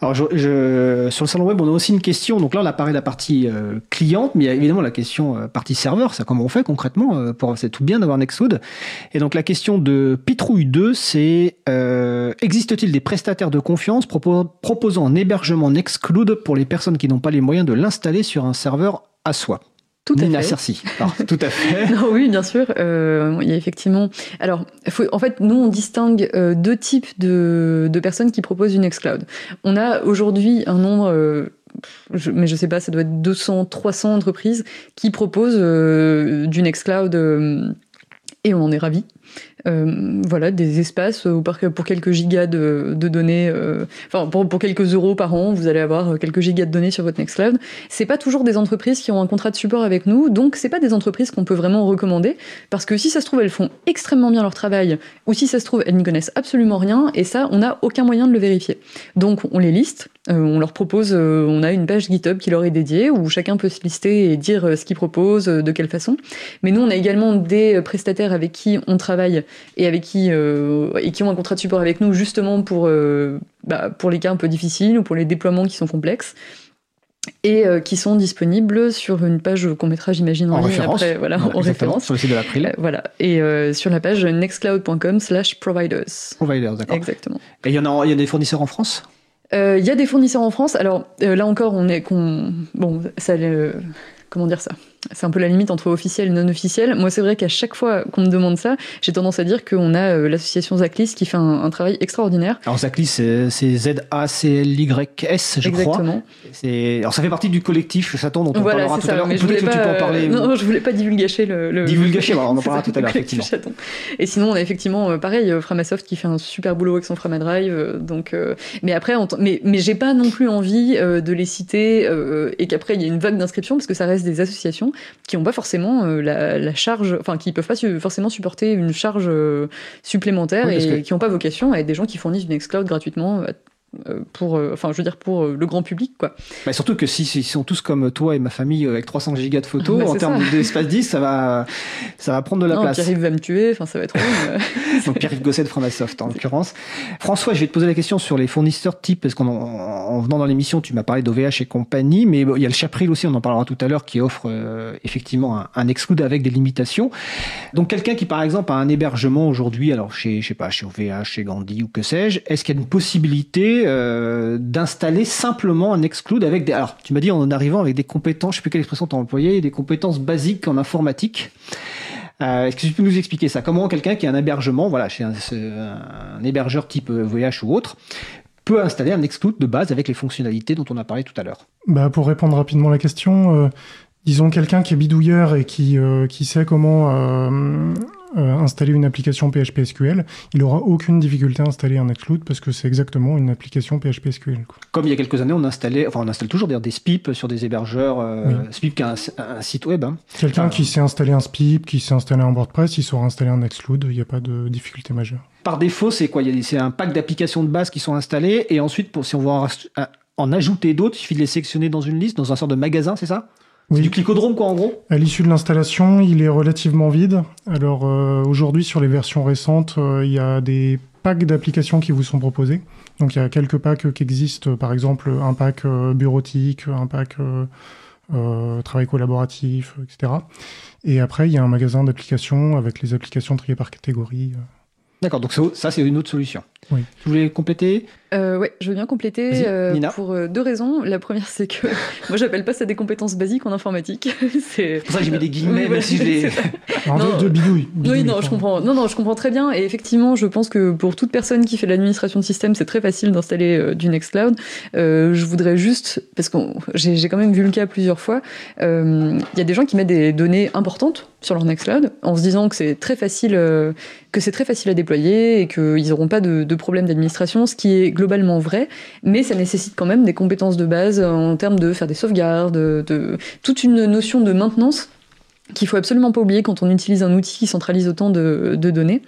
Alors, sur le salon web, on a aussi une question. Donc là, on a parlé de la partie euh, cliente, mais il y a évidemment la question euh, partie serveur. C'est comment on fait concrètement euh, pour C'est tout bien d'avoir Nextcloud. Et donc la question de Pitrouille 2, c'est existe-t-il des prestataires de confiance proposant un hébergement Nextcloud pour les personnes qui n'ont pas les moyens de l'installer sur un serveur à soi? Tout à Nina fait. Cerci. Alors, tout à fait. Non, oui, bien sûr. Euh, il y a effectivement. Alors, faut- en fait, nous, on distingue euh, deux types de, de personnes qui proposent une Nextcloud. On a aujourd'hui un nombre, euh, je- mais je sais pas, ça doit être 200, 300 entreprises qui proposent euh, du Nextcloud euh, et on en est ravis. Euh, voilà, des espaces par- pour quelques gigas de, données, euh, enfin pour, quelques euros par an, vous allez avoir quelques gigas de données sur votre Nextcloud. C'est pas toujours des entreprises qui ont un contrat de support avec nous, donc c'est pas des entreprises qu'on peut vraiment recommander, parce que si ça se trouve elles font extrêmement bien leur travail, ou si ça se trouve elles n'y connaissent absolument rien, et ça on n'a aucun moyen de le vérifier. Donc on les liste, euh, on leur propose, euh, on a une page GitHub qui leur est dédiée, où chacun peut se lister et dire euh, ce qu'il propose, euh, de quelle façon. Mais nous on a également des prestataires avec qui on travaille et avec qui euh, et qui ont un contrat de support avec nous justement pour euh, bah, pour les cas un peu difficiles ou pour les déploiements qui sont complexes et euh, qui sont disponibles sur une page qu'on mettra j'imagine en, En référence. après voilà en référence Sur le site de l'April. Voilà et sur la page nextcloud.com slash providers d'accord. exactement Et il y en a, il y a des fournisseurs en France? Il y a des fournisseurs en France. Alors là encore, on est qu'on bon, ça comment dire ça? C'est un peu la limite entre officiel et non officiel. Moi, c'est vrai qu'à chaque fois qu'on me demande ça, j'ai tendance à dire qu'on a euh, l'association Zaclis qui fait un, un travail extraordinaire. Alors Zaclis, c'est Z-A-C-L-Y-S, je crois. Exactement. C'est- Alors ça fait partie du collectif Chaton dont on Voilà, parlera tout ça. à l'heure. Peut-être que tu peux en parler. euh, non, je voulais pas divulgacher le. le Divulgacher, voilà, on en parlera tout à l'heure, effectivement. Chaton. Et sinon, on a effectivement, euh, pareil, euh, Framasoft qui fait un super boulot avec son Framadrive. donc, euh, mais après, tant- mais, mais j'ai pas non plus envie euh, de les citer et qu'après il y ait une vague d'inscriptions parce que ça reste des associations qui n'ont pas forcément euh, la, la charge, enfin qui peuvent pas su- forcément supporter une charge euh, supplémentaire Oui, et que- qui n'ont pas vocation à être des gens qui fournissent du Nextcloud gratuitement. Euh, pour, euh, enfin, je veux dire pour euh, le grand public, quoi. Bah, surtout que si s'ils sont tous comme toi et ma famille avec 300 gigas de photos, Bah, en termes d'espace 10, ça va, ça va prendre de la Non, place. Pierre-Yves va me tuer, enfin, ça va être horrible. Donc Pierre-Yves Gosset de Framasoft en l'occurrence. François, je vais te poser la question sur les fournisseurs type, parce qu'en en venant dans l'émission, tu m'as parlé d'OVH et compagnie, mais bon, il y a le Chapril aussi, on en parlera tout à l'heure, qui offre euh, effectivement un, un exclude avec des limitations. Donc quelqu'un qui par exemple a un hébergement aujourd'hui, alors chez, je sais pas, chez OVH, chez Gandhi ou que sais-je, est-ce qu'il y a une possibilité euh, d'installer simplement un exclude avec des... Alors tu m'as dit en arrivant avec des compétences, je sais plus quelle expression tu as employé, des compétences basiques en informatique. Euh, Est-ce que tu peux nous expliquer ça? Comment quelqu'un qui a un hébergement, voilà, chez un, hébergeur type VH ou autre, peut installer un exclude de base avec les fonctionnalités dont on a parlé tout à l'heure? Bah, pour répondre rapidement à la question, euh, disons quelqu'un qui est bidouilleur et qui, euh, qui sait comment euh, euh, installer une application PHP SQL, il aura aucune difficulté à installer un exclude parce que c'est exactement une application PHP SQL. quoi. Comme il y a quelques années, on installait, enfin on installe toujours des SPIP sur des hébergeurs, euh, Oui. SPIP qui a un, un site web. hein. Quelqu'un qui sait installer un SPIP, qui sait installer un WordPress, il saura installer un exclude, il n'y a pas de difficulté majeure. Par défaut, c'est quoi? C'est un pack d'applications de base qui sont installées et ensuite, pour, si on veut en, en ajouter d'autres, il suffit de les sélectionner dans une liste, dans un sort de magasin, c'est ça? Oui. du clicodrome quoi en gros? À l'issue de l'installation, il est relativement vide. Alors euh, aujourd'hui, sur les versions récentes, euh, il y a des packs d'applications qui vous sont proposés. Donc il y a quelques packs qui existent, par exemple un pack euh, bureautique, un pack euh, euh, travail collaboratif, etc. Et après, il y a un magasin d'applications avec les applications triées par catégorie. D'accord, donc ça, c'est une autre solution. Oui. Tu voulais compléter Euh, ouais, je veux bien compléter euh, Nina. pour euh, deux raisons. La première, c'est que moi, j'appelle pas ça des compétences basiques en informatique. c'est pour ça que j'ai mis des guillemets, Oui, même si je les... Alors, Non, de, bidouille. Oui, non, je comprends. Non, non, je comprends très bien. Et effectivement, je pense que pour toute personne qui fait de l'administration de système, c'est très facile d'installer euh, du Nextcloud. Euh, je voudrais juste, parce que j'ai quand même vu le cas plusieurs fois, euh, il y a des gens qui mettent des données importantes sur leur Nextcloud en se disant que c'est très facile, euh, que c'est très facile à déployer et qu'ils n'auront pas de, de problème d'administration, ce qui est globalement vrai, mais ça nécessite quand même des compétences de base en termes de faire des sauvegardes, de, toute une notion de maintenance qu'il faut absolument pas oublier quand on utilise un outil qui centralise autant de, données.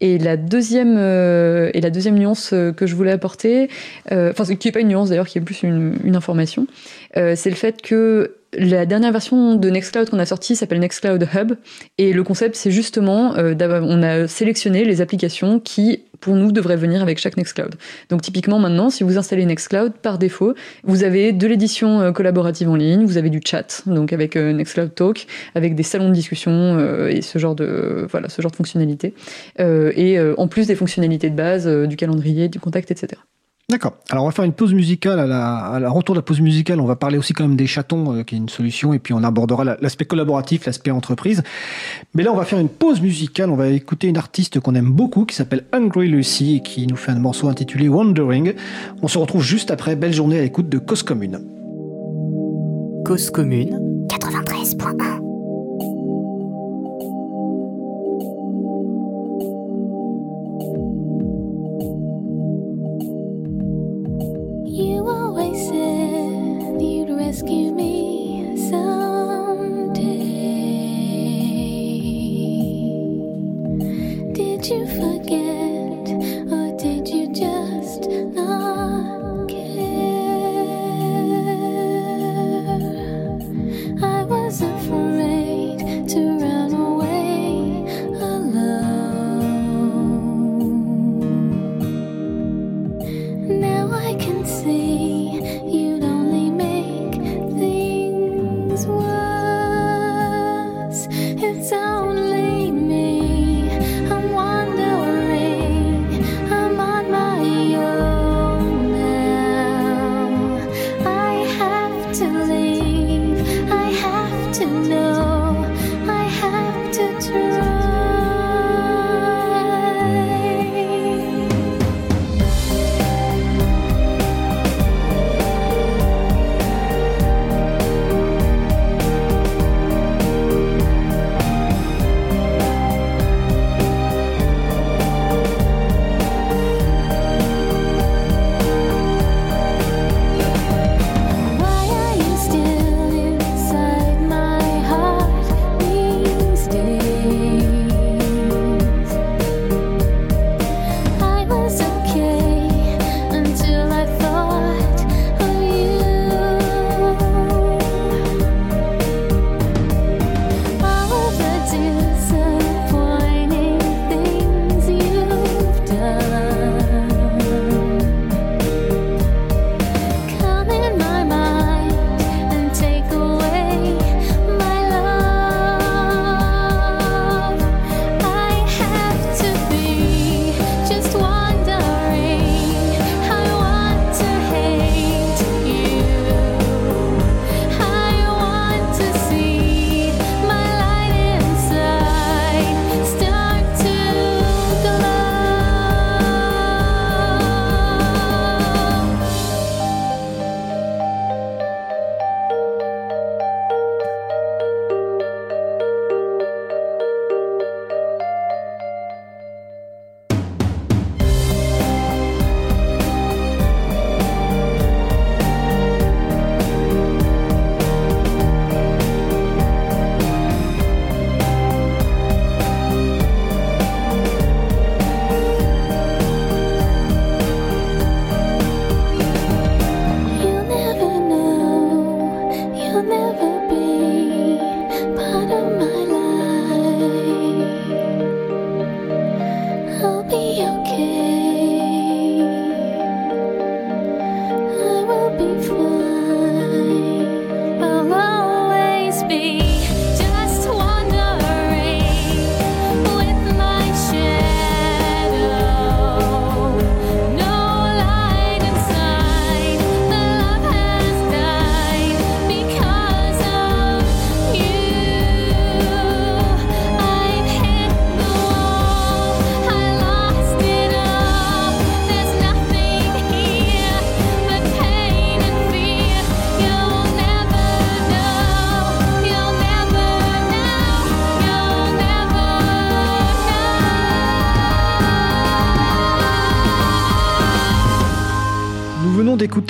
Et la deuxième euh, et la deuxième nuance euh, que je voulais apporter, euh, enfin qui est pas une nuance d'ailleurs, qui est plus une, information, c'est le fait que la dernière version de Nextcloud qu'on a sortie s'appelle Nextcloud Hub et le concept c'est justement euh, on a sélectionné les applications qui pour nous devraient venir avec chaque Nextcloud. Donc typiquement maintenant si vous installez Nextcloud par défaut vous avez de l'édition euh, collaborative en ligne, vous avez du chat donc avec euh, Nextcloud Talk avec des salons de discussion et ce genre de voilà ce genre de fonctionnalités et en plus des fonctionnalités de base du calendrier, du contact, etc. D'accord. Alors on va faire une pause musicale. À la, retour de la pause musicale, on va parler aussi quand même des chatons, euh, qui est une solution, et puis on abordera l'aspect collaboratif, l'aspect entreprise. Mais là, on va faire une pause musicale. On va écouter une artiste qu'on aime beaucoup, qui s'appelle Hungry Lucy, et qui nous fait un morceau intitulé Wandering. On se retrouve juste après. Belle journée à l'écoute de Cause Commune. Cause Commune 93.1 You always said you'd rescue me.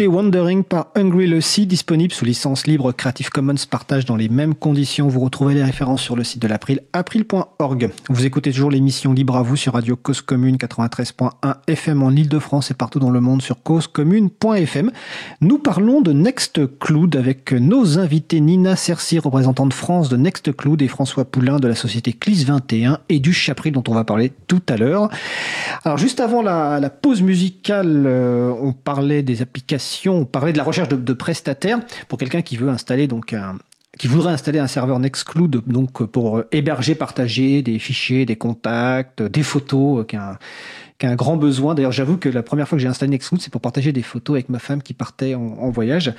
Wandering par Hungry Lucy, disponible sous licence libre Creative Commons partage dans les mêmes conditions. Vous retrouvez les références sur le site de l'April, april.org. Vous écoutez toujours l'émission Libre à vous sur Radio Cause Commune 93.1 FM en Ile-de-France et partout dans le monde sur causecommune.fm. Nous parlons de Nextcloud avec nos invités Nina Cercy, représentante France de Nextcloud et François Poulain de la société CLIS 21 et du Chapril dont on va parler tout à l'heure. Alors juste avant la, pause musicale, euh, on parlait des applications on parlait de la recherche de, prestataires pour quelqu'un qui veut installer donc un qui voudraient installer un serveur Nextcloud donc pour héberger, partager des fichiers, des contacts, des photos, qui a un, grand besoin. D'ailleurs, j'avoue que la première fois que j'ai installé Nextcloud, c'est pour partager des photos avec ma femme qui partait en, voyage.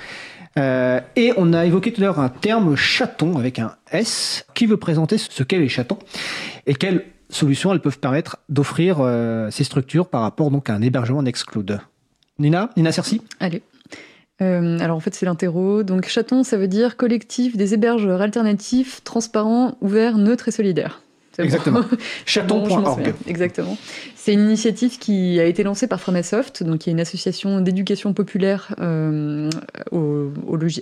Euh, et on a évoqué tout à l'heure un terme chaton avec un S. Qui veut présenter ce qu'est les chatons et quelles solutions elles peuvent permettre d'offrir euh, ces structures par rapport donc à un hébergement Nextcloud Nina Nina Cerci Allez. Euh, alors en fait c'est l'interro. Donc chaton ça veut dire collectif des hébergeurs alternatifs, transparents, ouverts, neutres et solidaires. Exactement. Chaton.org. Exactement. C'est une initiative qui a été lancée par Framasoft, donc qui est une association d'éducation populaire euh, au,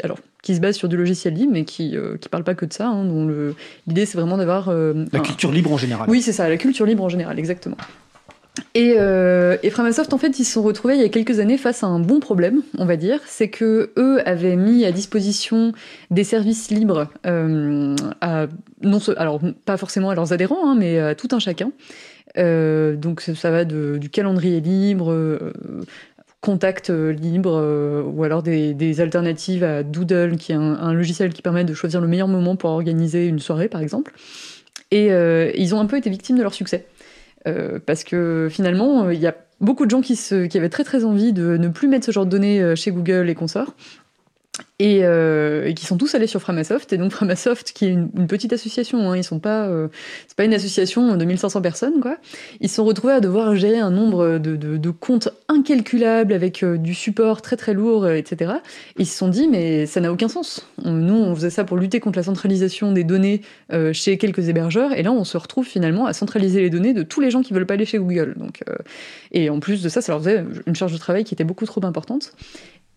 alors qui se base sur du logiciel libre, mais qui ne euh, parle pas que de ça. Hein, dont l'idée c'est vraiment d'avoir la culture libre en général. Oui, c'est ça, la culture libre en général, exactement. Et, euh, et, Framasoft, en fait, ils se sont retrouvés il y a quelques années face à un bon problème, on va dire. C'est que eux avaient mis à disposition des services libres, euh, non, alors pas forcément à leurs adhérents, hein, mais à tout un chacun. Euh, donc ça va du calendrier libre, contact libre, ou alors des, alternatives à Doodle, qui est un, logiciel qui permet de choisir le meilleur moment pour organiser une soirée, par exemple. Et ils ont un peu été victimes de leur succès. Euh, parce que finalement, euh, il y a beaucoup de gens qui, qui avaient très très envie de ne plus mettre ce genre de données euh, chez Google et consorts. Euh, et, qui sont tous allés sur Framasoft. Et donc Framasoft, qui est une, petite association, hein, ils sont pas, euh, c'est pas une association de 1500 personnes, quoi. Ils se sont retrouvés à devoir gérer un nombre de, de, de comptes incalculables avec euh, du support très très lourd, etc. Et ils se sont dit, mais ça n'a aucun sens. nous, on faisait ça pour lutter contre la centralisation des données chez quelques hébergeurs, et là, on se retrouve finalement à centraliser les données de tous les gens qui veulent pas aller chez Google. Donc, et en plus de ça, ça leur faisait une charge de travail qui était beaucoup trop importante.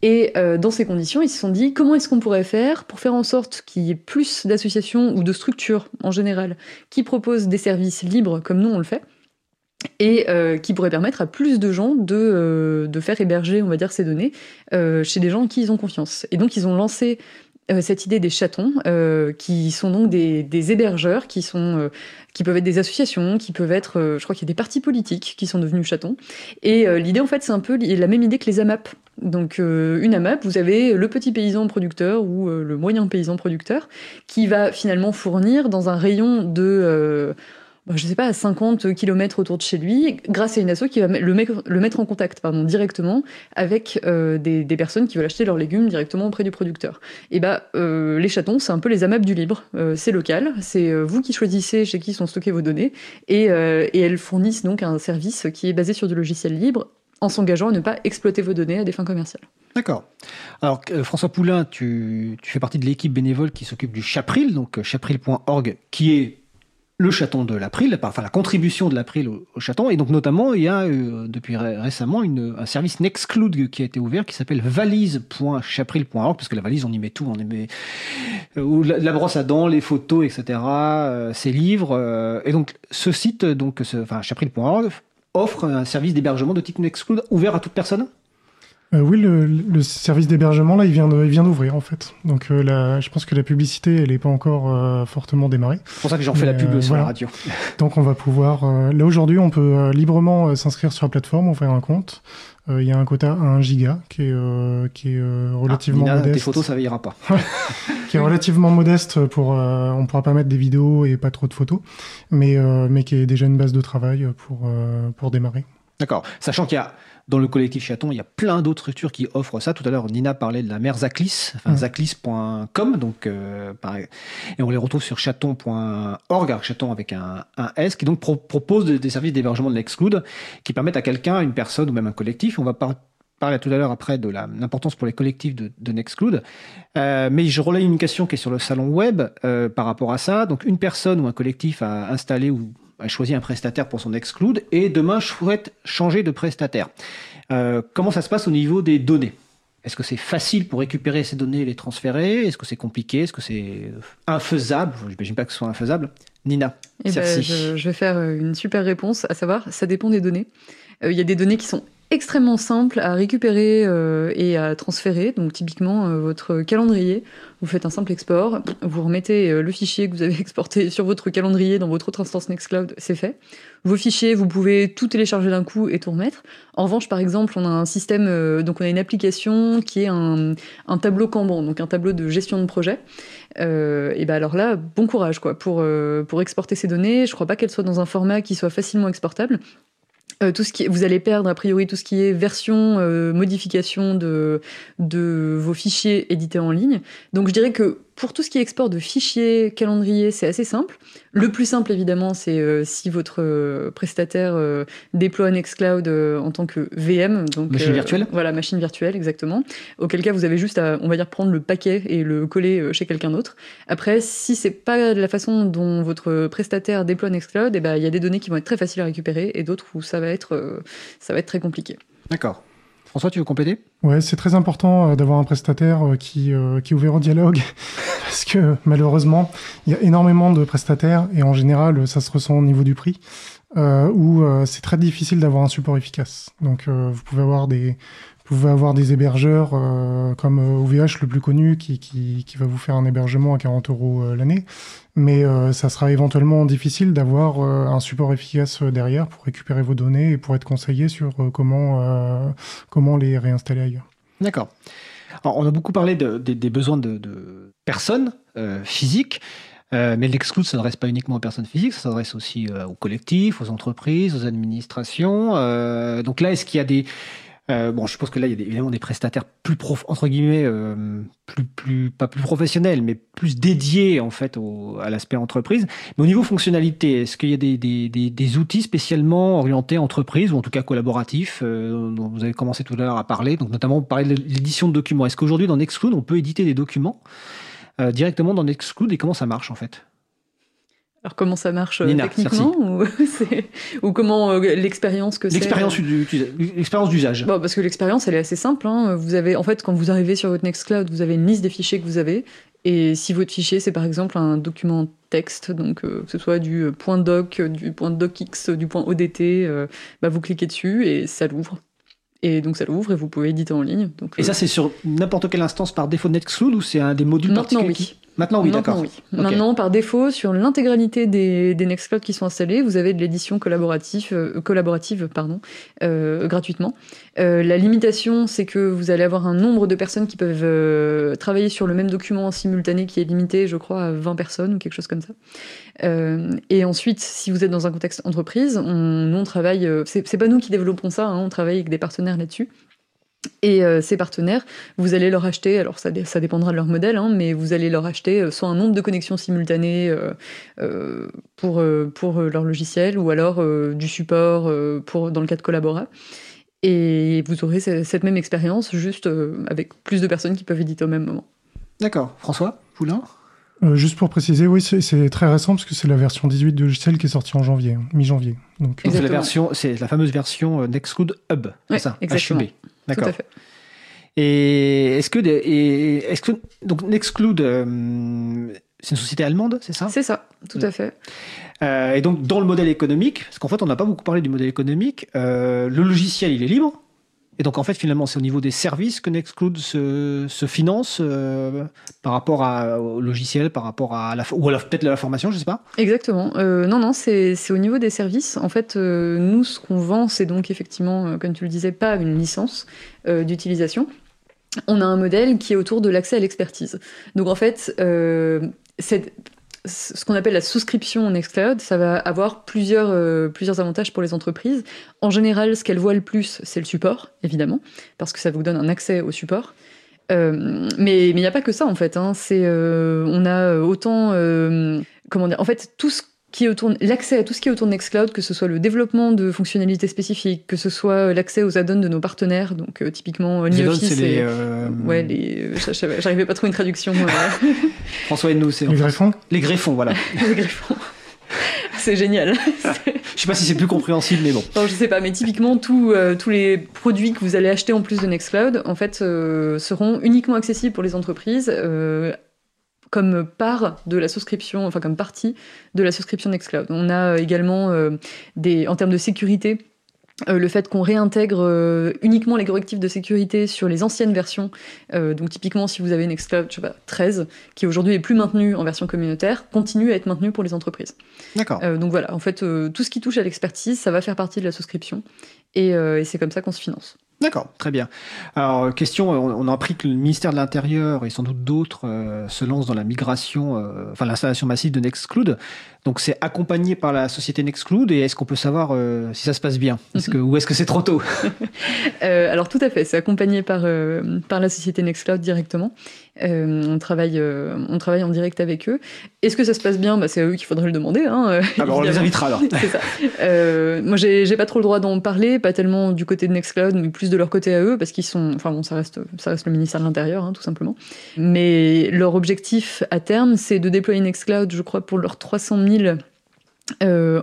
Et euh, dans ces conditions, ils se sont dit comment est-ce qu'on pourrait faire pour faire en sorte qu'il y ait plus d'associations ou de structures en général qui proposent des services libres comme nous on le fait et euh, qui pourraient permettre à plus de gens de, euh, de faire héberger, on va dire, ces données chez des gens qui ils ont confiance. Et donc ils ont lancé cette idée des chatons, qui sont donc des, hébergeurs, qui sont qui peuvent être des associations, qui peuvent être, je crois qu'il y a des partis politiques qui sont devenus chatons. Et l'idée, en fait, c'est un peu la même idée que les AMAP. Donc euh, une AMAP, vous avez le petit paysan producteur ou euh, le moyen paysan producteur qui va finalement fournir dans un rayon de, euh, bah, je sais pas, à 50 km autour de chez lui, grâce à une asso qui va le, mettre en contact pardon, directement avec des, personnes qui veulent acheter leurs légumes directement auprès du producteur. Et bah les chatons, c'est un peu les AMAP du libre, c'est local, c'est vous qui choisissez chez qui sont stockées vos données et, elles fournissent donc un service qui est basé sur du logiciel libre en s'engageant à ne pas exploiter vos données à des fins commerciales. D'accord. Alors, euh, François Poulain, tu, fais partie de l'équipe bénévole qui s'occupe du Chapril, donc euh, chapril.org, qui est le chaton de l'April, enfin la contribution de l'April au, chaton. Et donc, notamment, il y a euh, depuis récemment un service Nextcloud qui a été ouvert qui s'appelle valise.chapril.org, parce que la valise, on y met tout, on y met la, brosse à dents, les photos, etc., ses livres. et donc, ce site, donc, chapril.org, offre un service d'hébergement de type Nextcloud ouvert à toute personne euh, oui, le, service d'hébergement là, il vient d'ouvrir en fait. Donc euh, je pense que la publicité, elle n'est pas encore euh, fortement démarrée. C'est pour ça que j'en fais la pub sur la radio. Donc on va pouvoir. là aujourd'hui, on peut librement s'inscrire sur la plateforme, ouvrir un compte. Il y a un quota à 1 giga qui est qui est relativement ah, Nina, modeste. Tes photos, ça ira pas. qui est relativement modeste pour. on pourra pas mettre des vidéos et pas trop de photos, mais mais qui est déjà une base de travail pour pour démarrer. D'accord. Sachant qu'il y a dans le collectif Chaton, il y a plein d'autres structures qui offrent ça. Tout à l'heure, Nina parlait de la mère Zaclis, enfin, zaclis.com, donc, euh, et on les retrouve sur chaton.org, chaton avec un, S, qui donc propose des, services d'hébergement de l'exclude, qui permettent à quelqu'un, une personne ou même un collectif, on va parler tout à l'heure après de l'importance pour les collectifs de, de Nextcloud. Euh, mais je relaye une question qui est sur le salon web euh, par rapport à ça. Donc une personne ou un collectif a installé ou a choisi un prestataire pour son exclude et demain je souhaite changer de prestataire. Euh, comment ça se passe au niveau des données? Est-ce que c'est facile pour récupérer ces données et les transférer? Est-ce que c'est compliqué? Est-ce que c'est infaisable? Je n'imagine pas que ce soit infaisable. Nina, eh ben, je, je, vais faire une super réponse, à savoir, ça dépend des données. Euh, il y a des données qui sont extrêmement simple à récupérer euh, et à transférer. Donc typiquement euh, votre calendrier, vous faites un simple export, vous remettez euh, le fichier que vous avez exporté sur votre calendrier dans votre autre instance Nextcloud, c'est fait. Vos fichiers, vous pouvez tout télécharger d'un coup et tout remettre. En revanche, par exemple, on a un système, donc on a une application qui est un, un, tableau Kanban, donc un tableau de gestion de projet. et ben alors là, bon courage quoi pour pour exporter ces données. Je crois pas qu'elles soient dans un format qui soit facilement exportable. Euh, tout ce qui, vous allez perdre a priori tout ce qui est version, euh, modification de, de vos fichiers édités en ligne. Donc je dirais que pour tout ce qui est export de fichiers, calendrier, c'est assez simple. Le plus simple, évidemment, c'est euh, si votre euh, prestataire euh, déploie Nextcloud en tant que VM. Donc, machine virtuelle Voilà, machine virtuelle, exactement. Auquel cas, vous avez juste à, on va dire, prendre le paquet et le coller chez quelqu'un d'autre. Après, si c'est pas la façon dont votre prestataire déploie Nextcloud, eh ben, il y a des données qui vont être très faciles à récupérer et d'autres où ça va être, ça va être très compliqué. D'accord. François, tu veux compléter Ouais, c'est très important euh, d'avoir un prestataire euh, qui, euh, qui est ouvert au dialogue, parce que malheureusement, il y a énormément de prestataires, et en général, ça se ressent au niveau du prix, où c'est très difficile d'avoir un support efficace. Donc, vous pouvez avoir des, vous pouvez avoir des hébergeurs euh, comme OVH, euh, le plus connu, qui, qui, va vous faire un hébergement à 40 euros euh, l'année. Mais ça sera éventuellement difficile d'avoir un support efficace derrière pour récupérer vos données et pour être conseillé sur comment, comment les réinstaller ailleurs. D'accord. On a beaucoup parlé de, des besoins de, personnes physiques. mais l'exclude ne s'adresse pas uniquement aux personnes physiques, ça s'adresse aussi aux collectifs, aux entreprises, aux administrations. donc là, est-ce qu'il y a des, euh, bon, je pense que là, il y a évidemment des prestataires plus prof, entre guillemets, euh, plus, plus, pas plus professionnels, mais plus dédiés en fait à l'aspect entreprise. Mais au niveau fonctionnalité, est-ce qu'il y a des, des, des, outils spécialement orientés entreprise ou en tout cas collaboratifs euh, dont vous avez commencé tout à l'heure à parler, donc notamment vous parlez de l'édition de documents. Est-ce qu'aujourd'hui dans Nextcloud on peut éditer des documents directement dans Nextcloud et comment ça marche en fait? Alors comment ça marche euh, techniquement ou, ou, comment euh, l'expérience que c'est L'expérience d'usage. Bon, parce que l'expérience elle est assez simple. Hein. Vous avez en fait quand vous arrivez sur votre Nextcloud, vous avez une liste des fichiers que vous avez. Et si votre fichier c'est par exemple un document texte, donc euh, que ce soit du point .doc, du point .docx, du point .odt, bah, vous cliquez dessus et ça l'ouvre. Et donc ça l'ouvre et vous pouvez éditer en ligne. Donc, et ça c'est sur n'importe quelle instance par défaut de Nextcloud ou c'est un des modules Maintenant, particuliers oui. Maintenant, oui, d'accord. Maintenant, par défaut, sur l'intégralité des, des Nextcloud qui sont installés, vous avez de l'édition collaborative, euh, collaborative pardon, euh, gratuitement. Euh, la limitation, c'est que vous allez avoir un nombre de personnes qui peuvent travailler sur le même document en simultané qui est limité, je crois, à 20 personnes ou quelque chose comme ça. et ensuite, si vous êtes dans un contexte entreprise, on, on travaille, c'est pas nous qui développons ça, hein, on travaille avec des partenaires là-dessus. Et euh, ces partenaires, vous allez leur acheter, alors ça, ça dépendra de leur modèle, hein, mais vous allez leur acheter euh, soit un nombre de connexions simultanées euh, pour, pour leur logiciel, ou alors du support pour, dans le cas de Collabora. Et vous aurez cette même expérience, juste avec plus de personnes qui peuvent éditer au même moment. D'accord. François Poulain? Juste pour préciser, oui, c'est très récent parce que c'est la version 18 de logiciel qui est sortie en janvier, mi-janvier. Donc c'est la version, c'est la fameuse version Nextcloud Hub, c'est ça, exactement. D'accord. Et est-ce que, est-ce que donc Nextcloud, euh, c'est une société allemande, c'est ça? C'est ça, tout à fait. Euh, et donc dans le modèle économique, parce qu'en fait on n'a pas beaucoup parlé du modèle économique, euh, le logiciel il est libre? Et donc en fait finalement c'est au niveau des services que Nextcloud se, se finance euh, par rapport au logiciel, par rapport à la ou peut-être la formation, je sais pas. Exactement. Euh, non non c'est au niveau des services. En fait euh, nous ce qu'on vend c'est donc effectivement comme tu le disais pas une licence d'utilisation. On a un modèle qui est autour de l'accès à l'expertise. Donc en fait cette ce qu'on appelle la souscription en Nextcloud, ça va avoir plusieurs, euh, plusieurs avantages pour les entreprises. En général, ce qu'elles voient le plus, c'est le support, évidemment, parce que ça vous donne un accès au support. Euh, mais il n'y a pas que ça, en fait. Hein. Euh, on a autant... comment dire En fait, tout ce qui autour l'accès à tout ce qui est autour de Nextcloud, que ce soit le développement de fonctionnalités spécifiques, que ce soit l'accès aux add-ons de nos partenaires, donc typiquement NeoFice et ouais les j'arrivais pas à trouver une traduction. François et nous, c'est les greffons. Les greffons, voilà. les greffons. C'est génial. je sais pas si c'est plus compréhensible, mais bon. Non, je sais pas, mais typiquement tous tous les produits que vous allez acheter en plus de Nextcloud, en fait, seront uniquement accessibles pour les entreprises comme part de la souscription, enfin comme partie de la souscription Nextcloud. On a euh, également euh, des, en termes de sécurité, euh, le fait qu'on réintègre euh, uniquement les correctifs de sécurité sur les anciennes versions. Euh, donc typiquement, si vous avez une Nextcloud je sais pas, 13, qui aujourd'hui est plus maintenu en version communautaire, continue à être maintenu pour les entreprises. D'accord. donc voilà, en fait, tout ce qui touche à l'expertise, ça va faire partie de la souscription. Et, et c'est comme ça qu'on se finance. D'accord, très bien. Alors, question, on a appris que le ministère de l'Intérieur et sans doute d'autres se lancent dans la migration, enfin l'installation massive de Nextcloud. Donc c'est accompagné par la société Nextcloud et est-ce qu'on peut savoir euh, si ça se passe bien? Que, Ou est-ce que c'est trop tôt? Euh, Alors tout à fait, c'est accompagné par, euh, par la société Nextcloud directement. on, travaille, on travaille en direct avec eux. Est-ce que ça se passe bien? Bah, C'est à eux qu'il faudrait le demander. Hein, ah bah, on les invitera alors. c'est ça. moi j'ai, pas trop le droit d'en parler, pas tellement du côté de Nextcloud, mais plus de leur côté à eux, parce qu'ils sont... Enfin bon, ça reste, ça reste le ministère de l'Intérieur, hein, tout simplement. Mais leur objectif à terme, c'est de déployer Nextcloud, je crois, pour leurs 300 000 euh,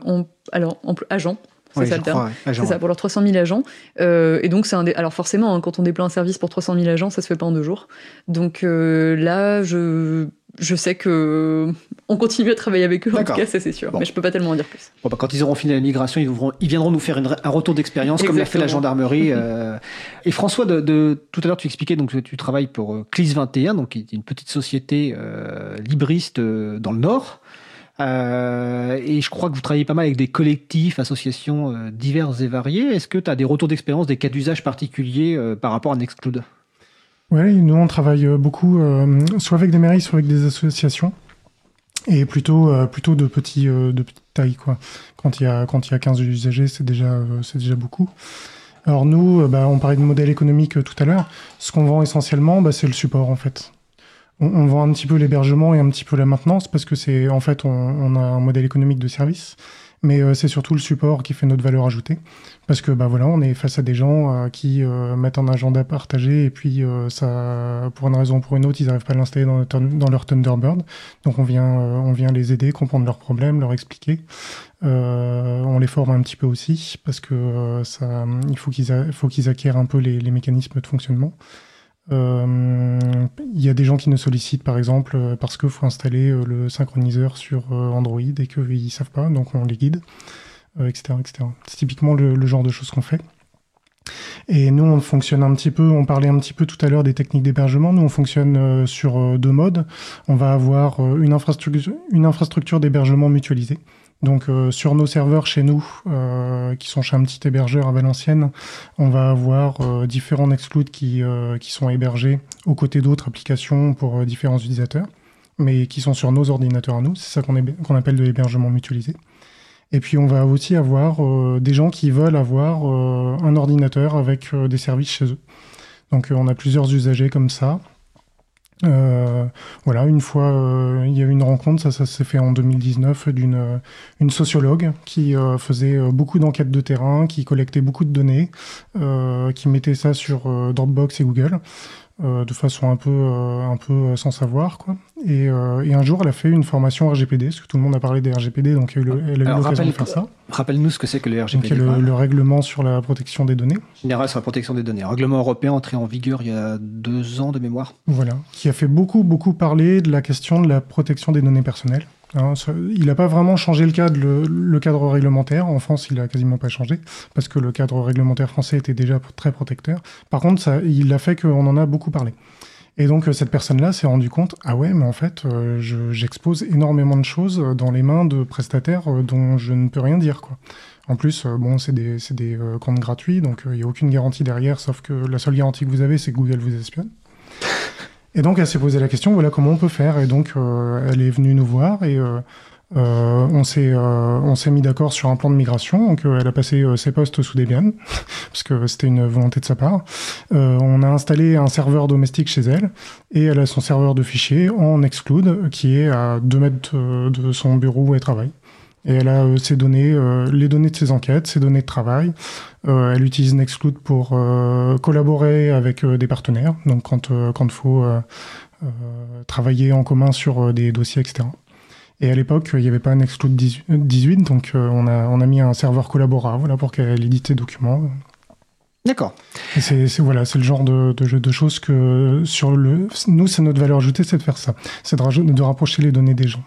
alors, agents. C'est ça le terme. ça, pour leurs 300 000 agents. Euh, et donc, c'est un Alors, forcément, hein, quand on déploie un service pour 300 000 agents, ça se fait pas en deux jours. Donc euh, là, je, je sais que on continue à travailler avec eux, en tout cas, ça c'est sûr. Mais je peux pas tellement en dire plus. Bon, bah, quand ils auront fini la migration, ils, ils viendront nous faire un retour d'expérience, comme l'a fait la gendarmerie. Et François, de, tout à l'heure, tu expliquais donc tu travailles pour CLIS 21, donc qui est une petite société libriste dans le Nord. Euh, et je crois que vous travaillez pas mal avec des collectifs, associations euh, diverses et variées. Est-ce que tu as des retours d'expérience, des cas d'usage particuliers euh, par rapport à Nextcloud? Oui, nous on travaille beaucoup, soit avec des mairies, soit avec des associations. Et plutôt, plutôt de, petits, de petite taille. Quoi. Quand, il y a, quand il y a 15 usagers, c'est déjà, c'est déjà beaucoup. Alors nous, bah, on parlait de modèle économique tout à l'heure. Ce qu'on vend essentiellement, bah, c'est le support en fait on, vend un petit peu l'hébergement et un petit peu la maintenance parce que c'est en fait on, a un modèle économique de service, mais euh, c'est surtout le support qui fait notre valeur ajoutée. Parce que bah voilà on est face à des gens euh, qui euh, mettent un agenda partagé et puis ça pour une raison ou pour une autre ils n'arrivent pas à l'installer dans, leur Thunderbird. Donc on vient on vient les aider comprendre leurs problèmes leur expliquer. On les forme un petit peu aussi parce que ça il faut qu'ils faut qu'ils acquièrent un peu les, les mécanismes de fonctionnement. euh, il y a des gens qui nous sollicitent par exemple euh, parce qu'il faut installer euh, le synchroniseur sur Android et qu'ils ne savent pas, donc on les guide, etc. etc. C'est typiquement le, genre de choses qu'on fait. Et nous, on fonctionne un petit peu, on parlait un petit peu tout à l'heure des techniques d'hébergement, nous on fonctionne sur deux modes. On va avoir une infrastructure d'hébergement mutualisée. Donc euh, sur nos serveurs chez nous, euh, qui sont chez un petit hébergeur à Valenciennes, on va avoir euh, différents Nextcloud qui, qui sont hébergés aux côtés d'autres applications pour différents utilisateurs, mais qui sont sur nos ordinateurs à nous. C'est ça qu'on appelle de l'hébergement mutualisé. Et puis on va aussi avoir des gens qui veulent avoir un ordinateur avec des services chez eux. Donc on a plusieurs usagers comme ça. Euh, voilà, une fois, euh, il y a eu une rencontre, ça, ça s'est fait en 2019, d'une euh, sociologue qui faisait beaucoup d'enquêtes de terrain, qui collectait beaucoup de données, qui mettait ça sur Dropbox et Google. Euh, de façon un peu, euh, un peu euh, sans savoir. Quoi. Et, et, un jour, elle a fait une formation RGPD, parce que tout le monde a parlé des RGPD, donc elle a eu l'occasion de faire ça. Rappelle-nous ce que c'est que le RGPD. Donc, le, règlement sur la protection des données. Général sur la protection des données. règlement européen entré en vigueur il y a deux ans de mémoire. Voilà, qui a fait beaucoup, beaucoup parler de la question de la protection des données personnelles. Il n'a pas vraiment changé le cadre, le, cadre réglementaire. En France, il n'a quasiment pas changé parce que le cadre réglementaire français était déjà très protecteur. Par contre, ça, il a fait qu'on en a beaucoup parlé. Et donc, euh, cette personne-là s'est rendu compte ah ouais, mais en fait, euh, j'expose énormément de choses dans les mains de prestataires euh, dont je ne peux rien dire. Quoi. En plus, bon, c'est des, des comptes gratuits, donc il n'y a aucune garantie derrière, sauf que la seule garantie que vous avez, c'est que Google vous espionne. Et donc, elle s'est posé la question, voilà comment on peut faire. Et donc, euh, elle est venue nous voir et euh, euh, on s'est on s'est mis d'accord sur un plan de migration. Donc, elle a passé ses postes sous Debian parce que c'était une volonté de sa part. on a installé un serveur domestique chez elle et elle a son serveur de fichiers en exclude qui est à 2 mètres de son bureau où elle travaille. Et elle a ses données, les données de ses enquêtes, ses données de travail, euh, elle utilise Nextcloud pour euh, collaborer avec euh, des partenaires, donc quand quand il faut travailler en commun sur des dossiers, etc. Et à l'époque, il n'y avait pas Nextcloud 18, donc on, a, on a mis un serveur Collabora voilà, pour qu'elle édite ses documents. D'accord. C'est voilà, c'est le genre de, de, de, choses que sur le nous, c'est notre valeur ajoutée, c'est de faire ça, c'est de, de, rapprocher les données des gens.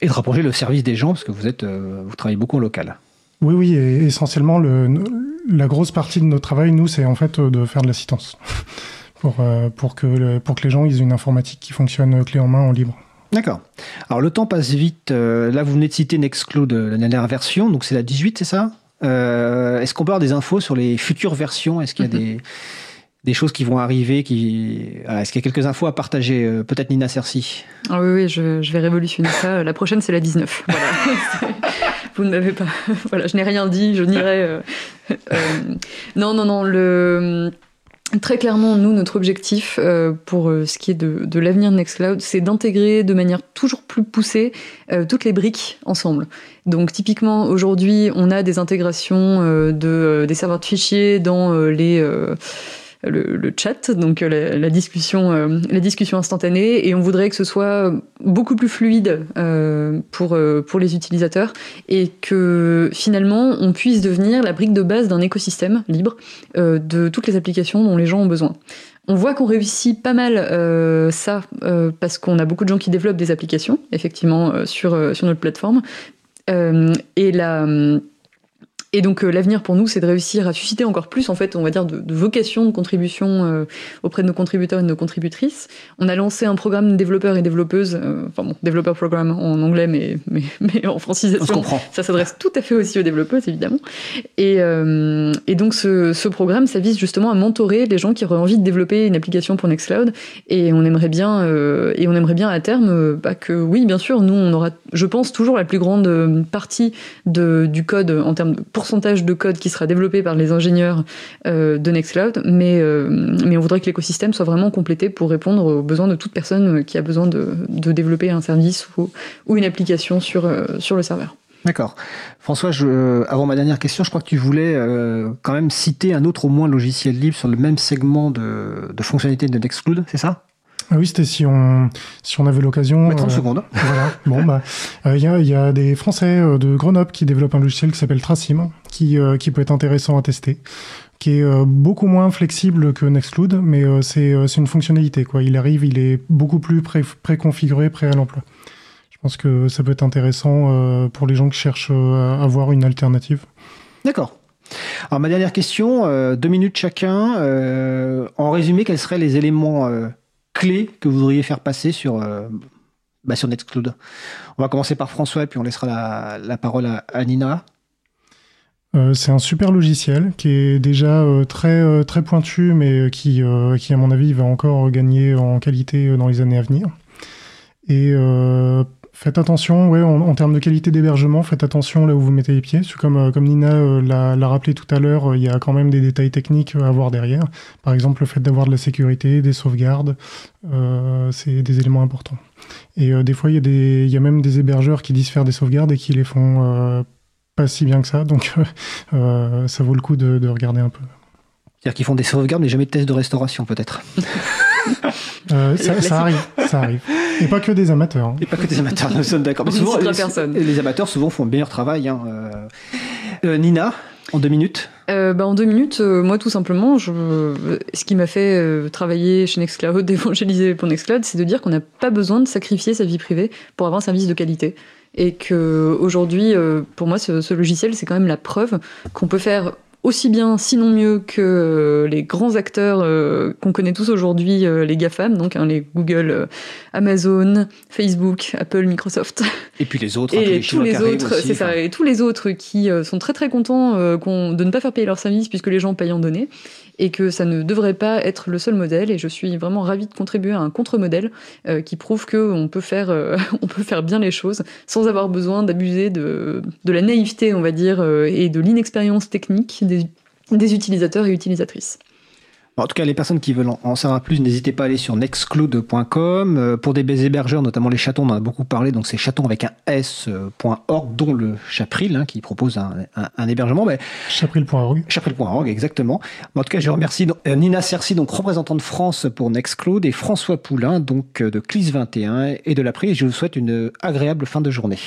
Et de rapprocher le service des gens parce que vous êtes vous travaillez beaucoup en local. Oui, oui, et essentiellement, le, la grosse partie de notre travail, nous, c'est en fait de faire de l'assistance. pour, pour, que pour que les gens aient une informatique qui fonctionne clé en main en libre. D'accord. Alors le temps passe vite. là, vous venez de citer Nextcloud, la dernière version, donc c'est la 18, c'est ça? Est-ce qu'on peut avoir des infos sur les futures versions? Est-ce qu'il y a des des choses qui vont arriver qui... Est-ce qu'il y a quelques infos à partager euh, Peut-être Nina Cerci ah Oui, oui je, vais révolutionner ça. La prochaine, c'est la 19. Voilà. Vous ne m'avez pas... voilà, je n'ai rien dit, je n'irai... Euh, euh, non, non, non. Le... Très clairement, nous, notre objectif pour ce qui est de, de l'avenir de Nextcloud, c'est d'intégrer de manière toujours plus poussée toutes les briques ensemble. Donc typiquement, aujourd'hui, on a des intégrations de, des serveurs de fichiers dans les le, chat, donc euh, la, discussion, euh, la discussion instantanée, et on voudrait que ce soit beaucoup plus fluide euh, pour, pour les utilisateurs et que finalement on puisse devenir la brique de base d'un écosystème libre de toutes les applications dont les gens ont besoin. On voit qu'on réussit pas mal ça parce qu'on a beaucoup de gens qui développent des applications, effectivement, sur, sur notre plateforme. et la et donc euh, l'avenir pour nous, c'est de réussir à susciter encore plus, en fait, on va dire, de, vocation de contribution euh, auprès de nos contributeurs et de nos contributrices. On a lancé un programme de développeurs et développeuses, euh, enfin bon, développeur programme en anglais, mais, mais, mais en francisation. Ça s'adresse tout à fait aussi aux développeuses, évidemment. Et, et donc ce, ce, programme, ça vise justement à mentorer les gens qui auraient envie de développer une application pour Nextcloud. Et on aimerait bien, et on aimerait bien à terme bah, que, oui, bien sûr, nous, on aura, je pense, toujours la plus grande partie de, du code en termes de pourcentage de code qui sera développé par les ingénieurs euh, de Nextcloud, mais, euh, mais on voudrait que l'écosystème soit vraiment complété pour répondre aux besoins de toute personne qui a besoin de, de développer un service ou, une application sur, euh, sur le serveur. D'accord. François, avant ma dernière question, je crois que tu voulais quand même citer un autre au moins logiciel libre sur le même segment de, de fonctionnalité de Nextcloud, c'est ça? Ah oui, c'était si on si on avait l'occasion. 30 euh, secondes. Voilà. Bon bah il y, a, y, a, des Français euh, de Grenoble qui développent un logiciel qui s'appelle Tracim, qui euh, qui peut être intéressant à tester, qui est beaucoup moins flexible que Nextcloud, mais c'est c'est une fonctionnalité quoi. Il arrive, il est beaucoup plus pré préconfiguré, prêt à l'emploi. Je pense que ça peut être intéressant pour les gens qui cherchent à avoir une alternative. D'accord. Alors ma dernière question, deux minutes chacun. en résumé, quels seraient les éléments clés que vous voudriez faire passer sur, euh, bah, Nextcloud On va commencer par François et puis on laissera la, parole à, Nina. Euh, c'est un super logiciel qui est déjà euh, très, très pointu, mais qui, à mon avis, va encore gagner en qualité dans les années à venir. Faites attention, ouais, en, termes de qualité d'hébergement, faites attention là où vous mettez les pieds. Comme, euh, comme Nina euh, l'a rappelé tout à l'heure, euh, il y a quand même des détails techniques à voir derrière. Par exemple, le fait d'avoir de la sécurité, des sauvegardes, c'est des éléments importants. Et des fois, il y, a des, il y a même des hébergeurs qui disent faire des sauvegardes et qui les font pas si bien que ça. Donc, ça vaut le coup de, de regarder un peu. C'est-à-dire qu'ils font des sauvegardes, mais jamais de tests de restauration, peut-être. Euh, ça, arrive, ça arrive. Et pas que des amateurs. Hein. Et pas que des amateurs, nous sommes d'accord. souvent, les, les, amateurs souvent font un meilleur travail. Hein. Euh, euh, Nina, en deux minutes bah, En deux minutes, moi tout simplement, je... ce qui m'a fait travailler chez Nextcloud, évangéliser pour Nextcloud, c'est de dire qu'on n'a pas besoin de sacrifier sa vie privée pour avoir un service de qualité. Et que aujourd'hui, pour moi, ce, ce logiciel, c'est quand même la preuve qu'on peut faire aussi bien, sinon mieux, que euh, les grands acteurs euh, qu'on connaît tous aujourd'hui, euh, les GAFAM, donc hein, les Google, Amazon, Facebook, Apple, Microsoft. Et puis les autres, et tous les autres, c'est ça, et tous les autres qui sont très très contents de ne pas faire payer leurs services puisque les gens payent en données et que ça ne devrait pas être le seul modèle. Et je suis vraiment ravie de contribuer à un contre-modèle euh, qui prouve qu'on peut, faire, euh, on peut faire bien les choses sans avoir besoin d'abuser de, la naïveté, on va dire, euh, et de l'inexpérience technique des utilisateurs et utilisatrices. En tout cas, les personnes qui veulent en savoir plus, n'hésitez pas à aller sur nextcloud.com. Euh, pour des hébergeurs, notamment les chatons, on en a beaucoup parlé, donc c'est chatons avec un s.org, dont le Chapril, hein, qui propose un, un, hébergement. Mais... Chapril.org. Chapril.org, exactement. En tout cas, je remercie euh, Nina Cerci, donc représentante de France pour Nextcloud, et François Poulain, donc euh, de CLIS 21 et de l'April. Je vous souhaite une agréable fin de journée.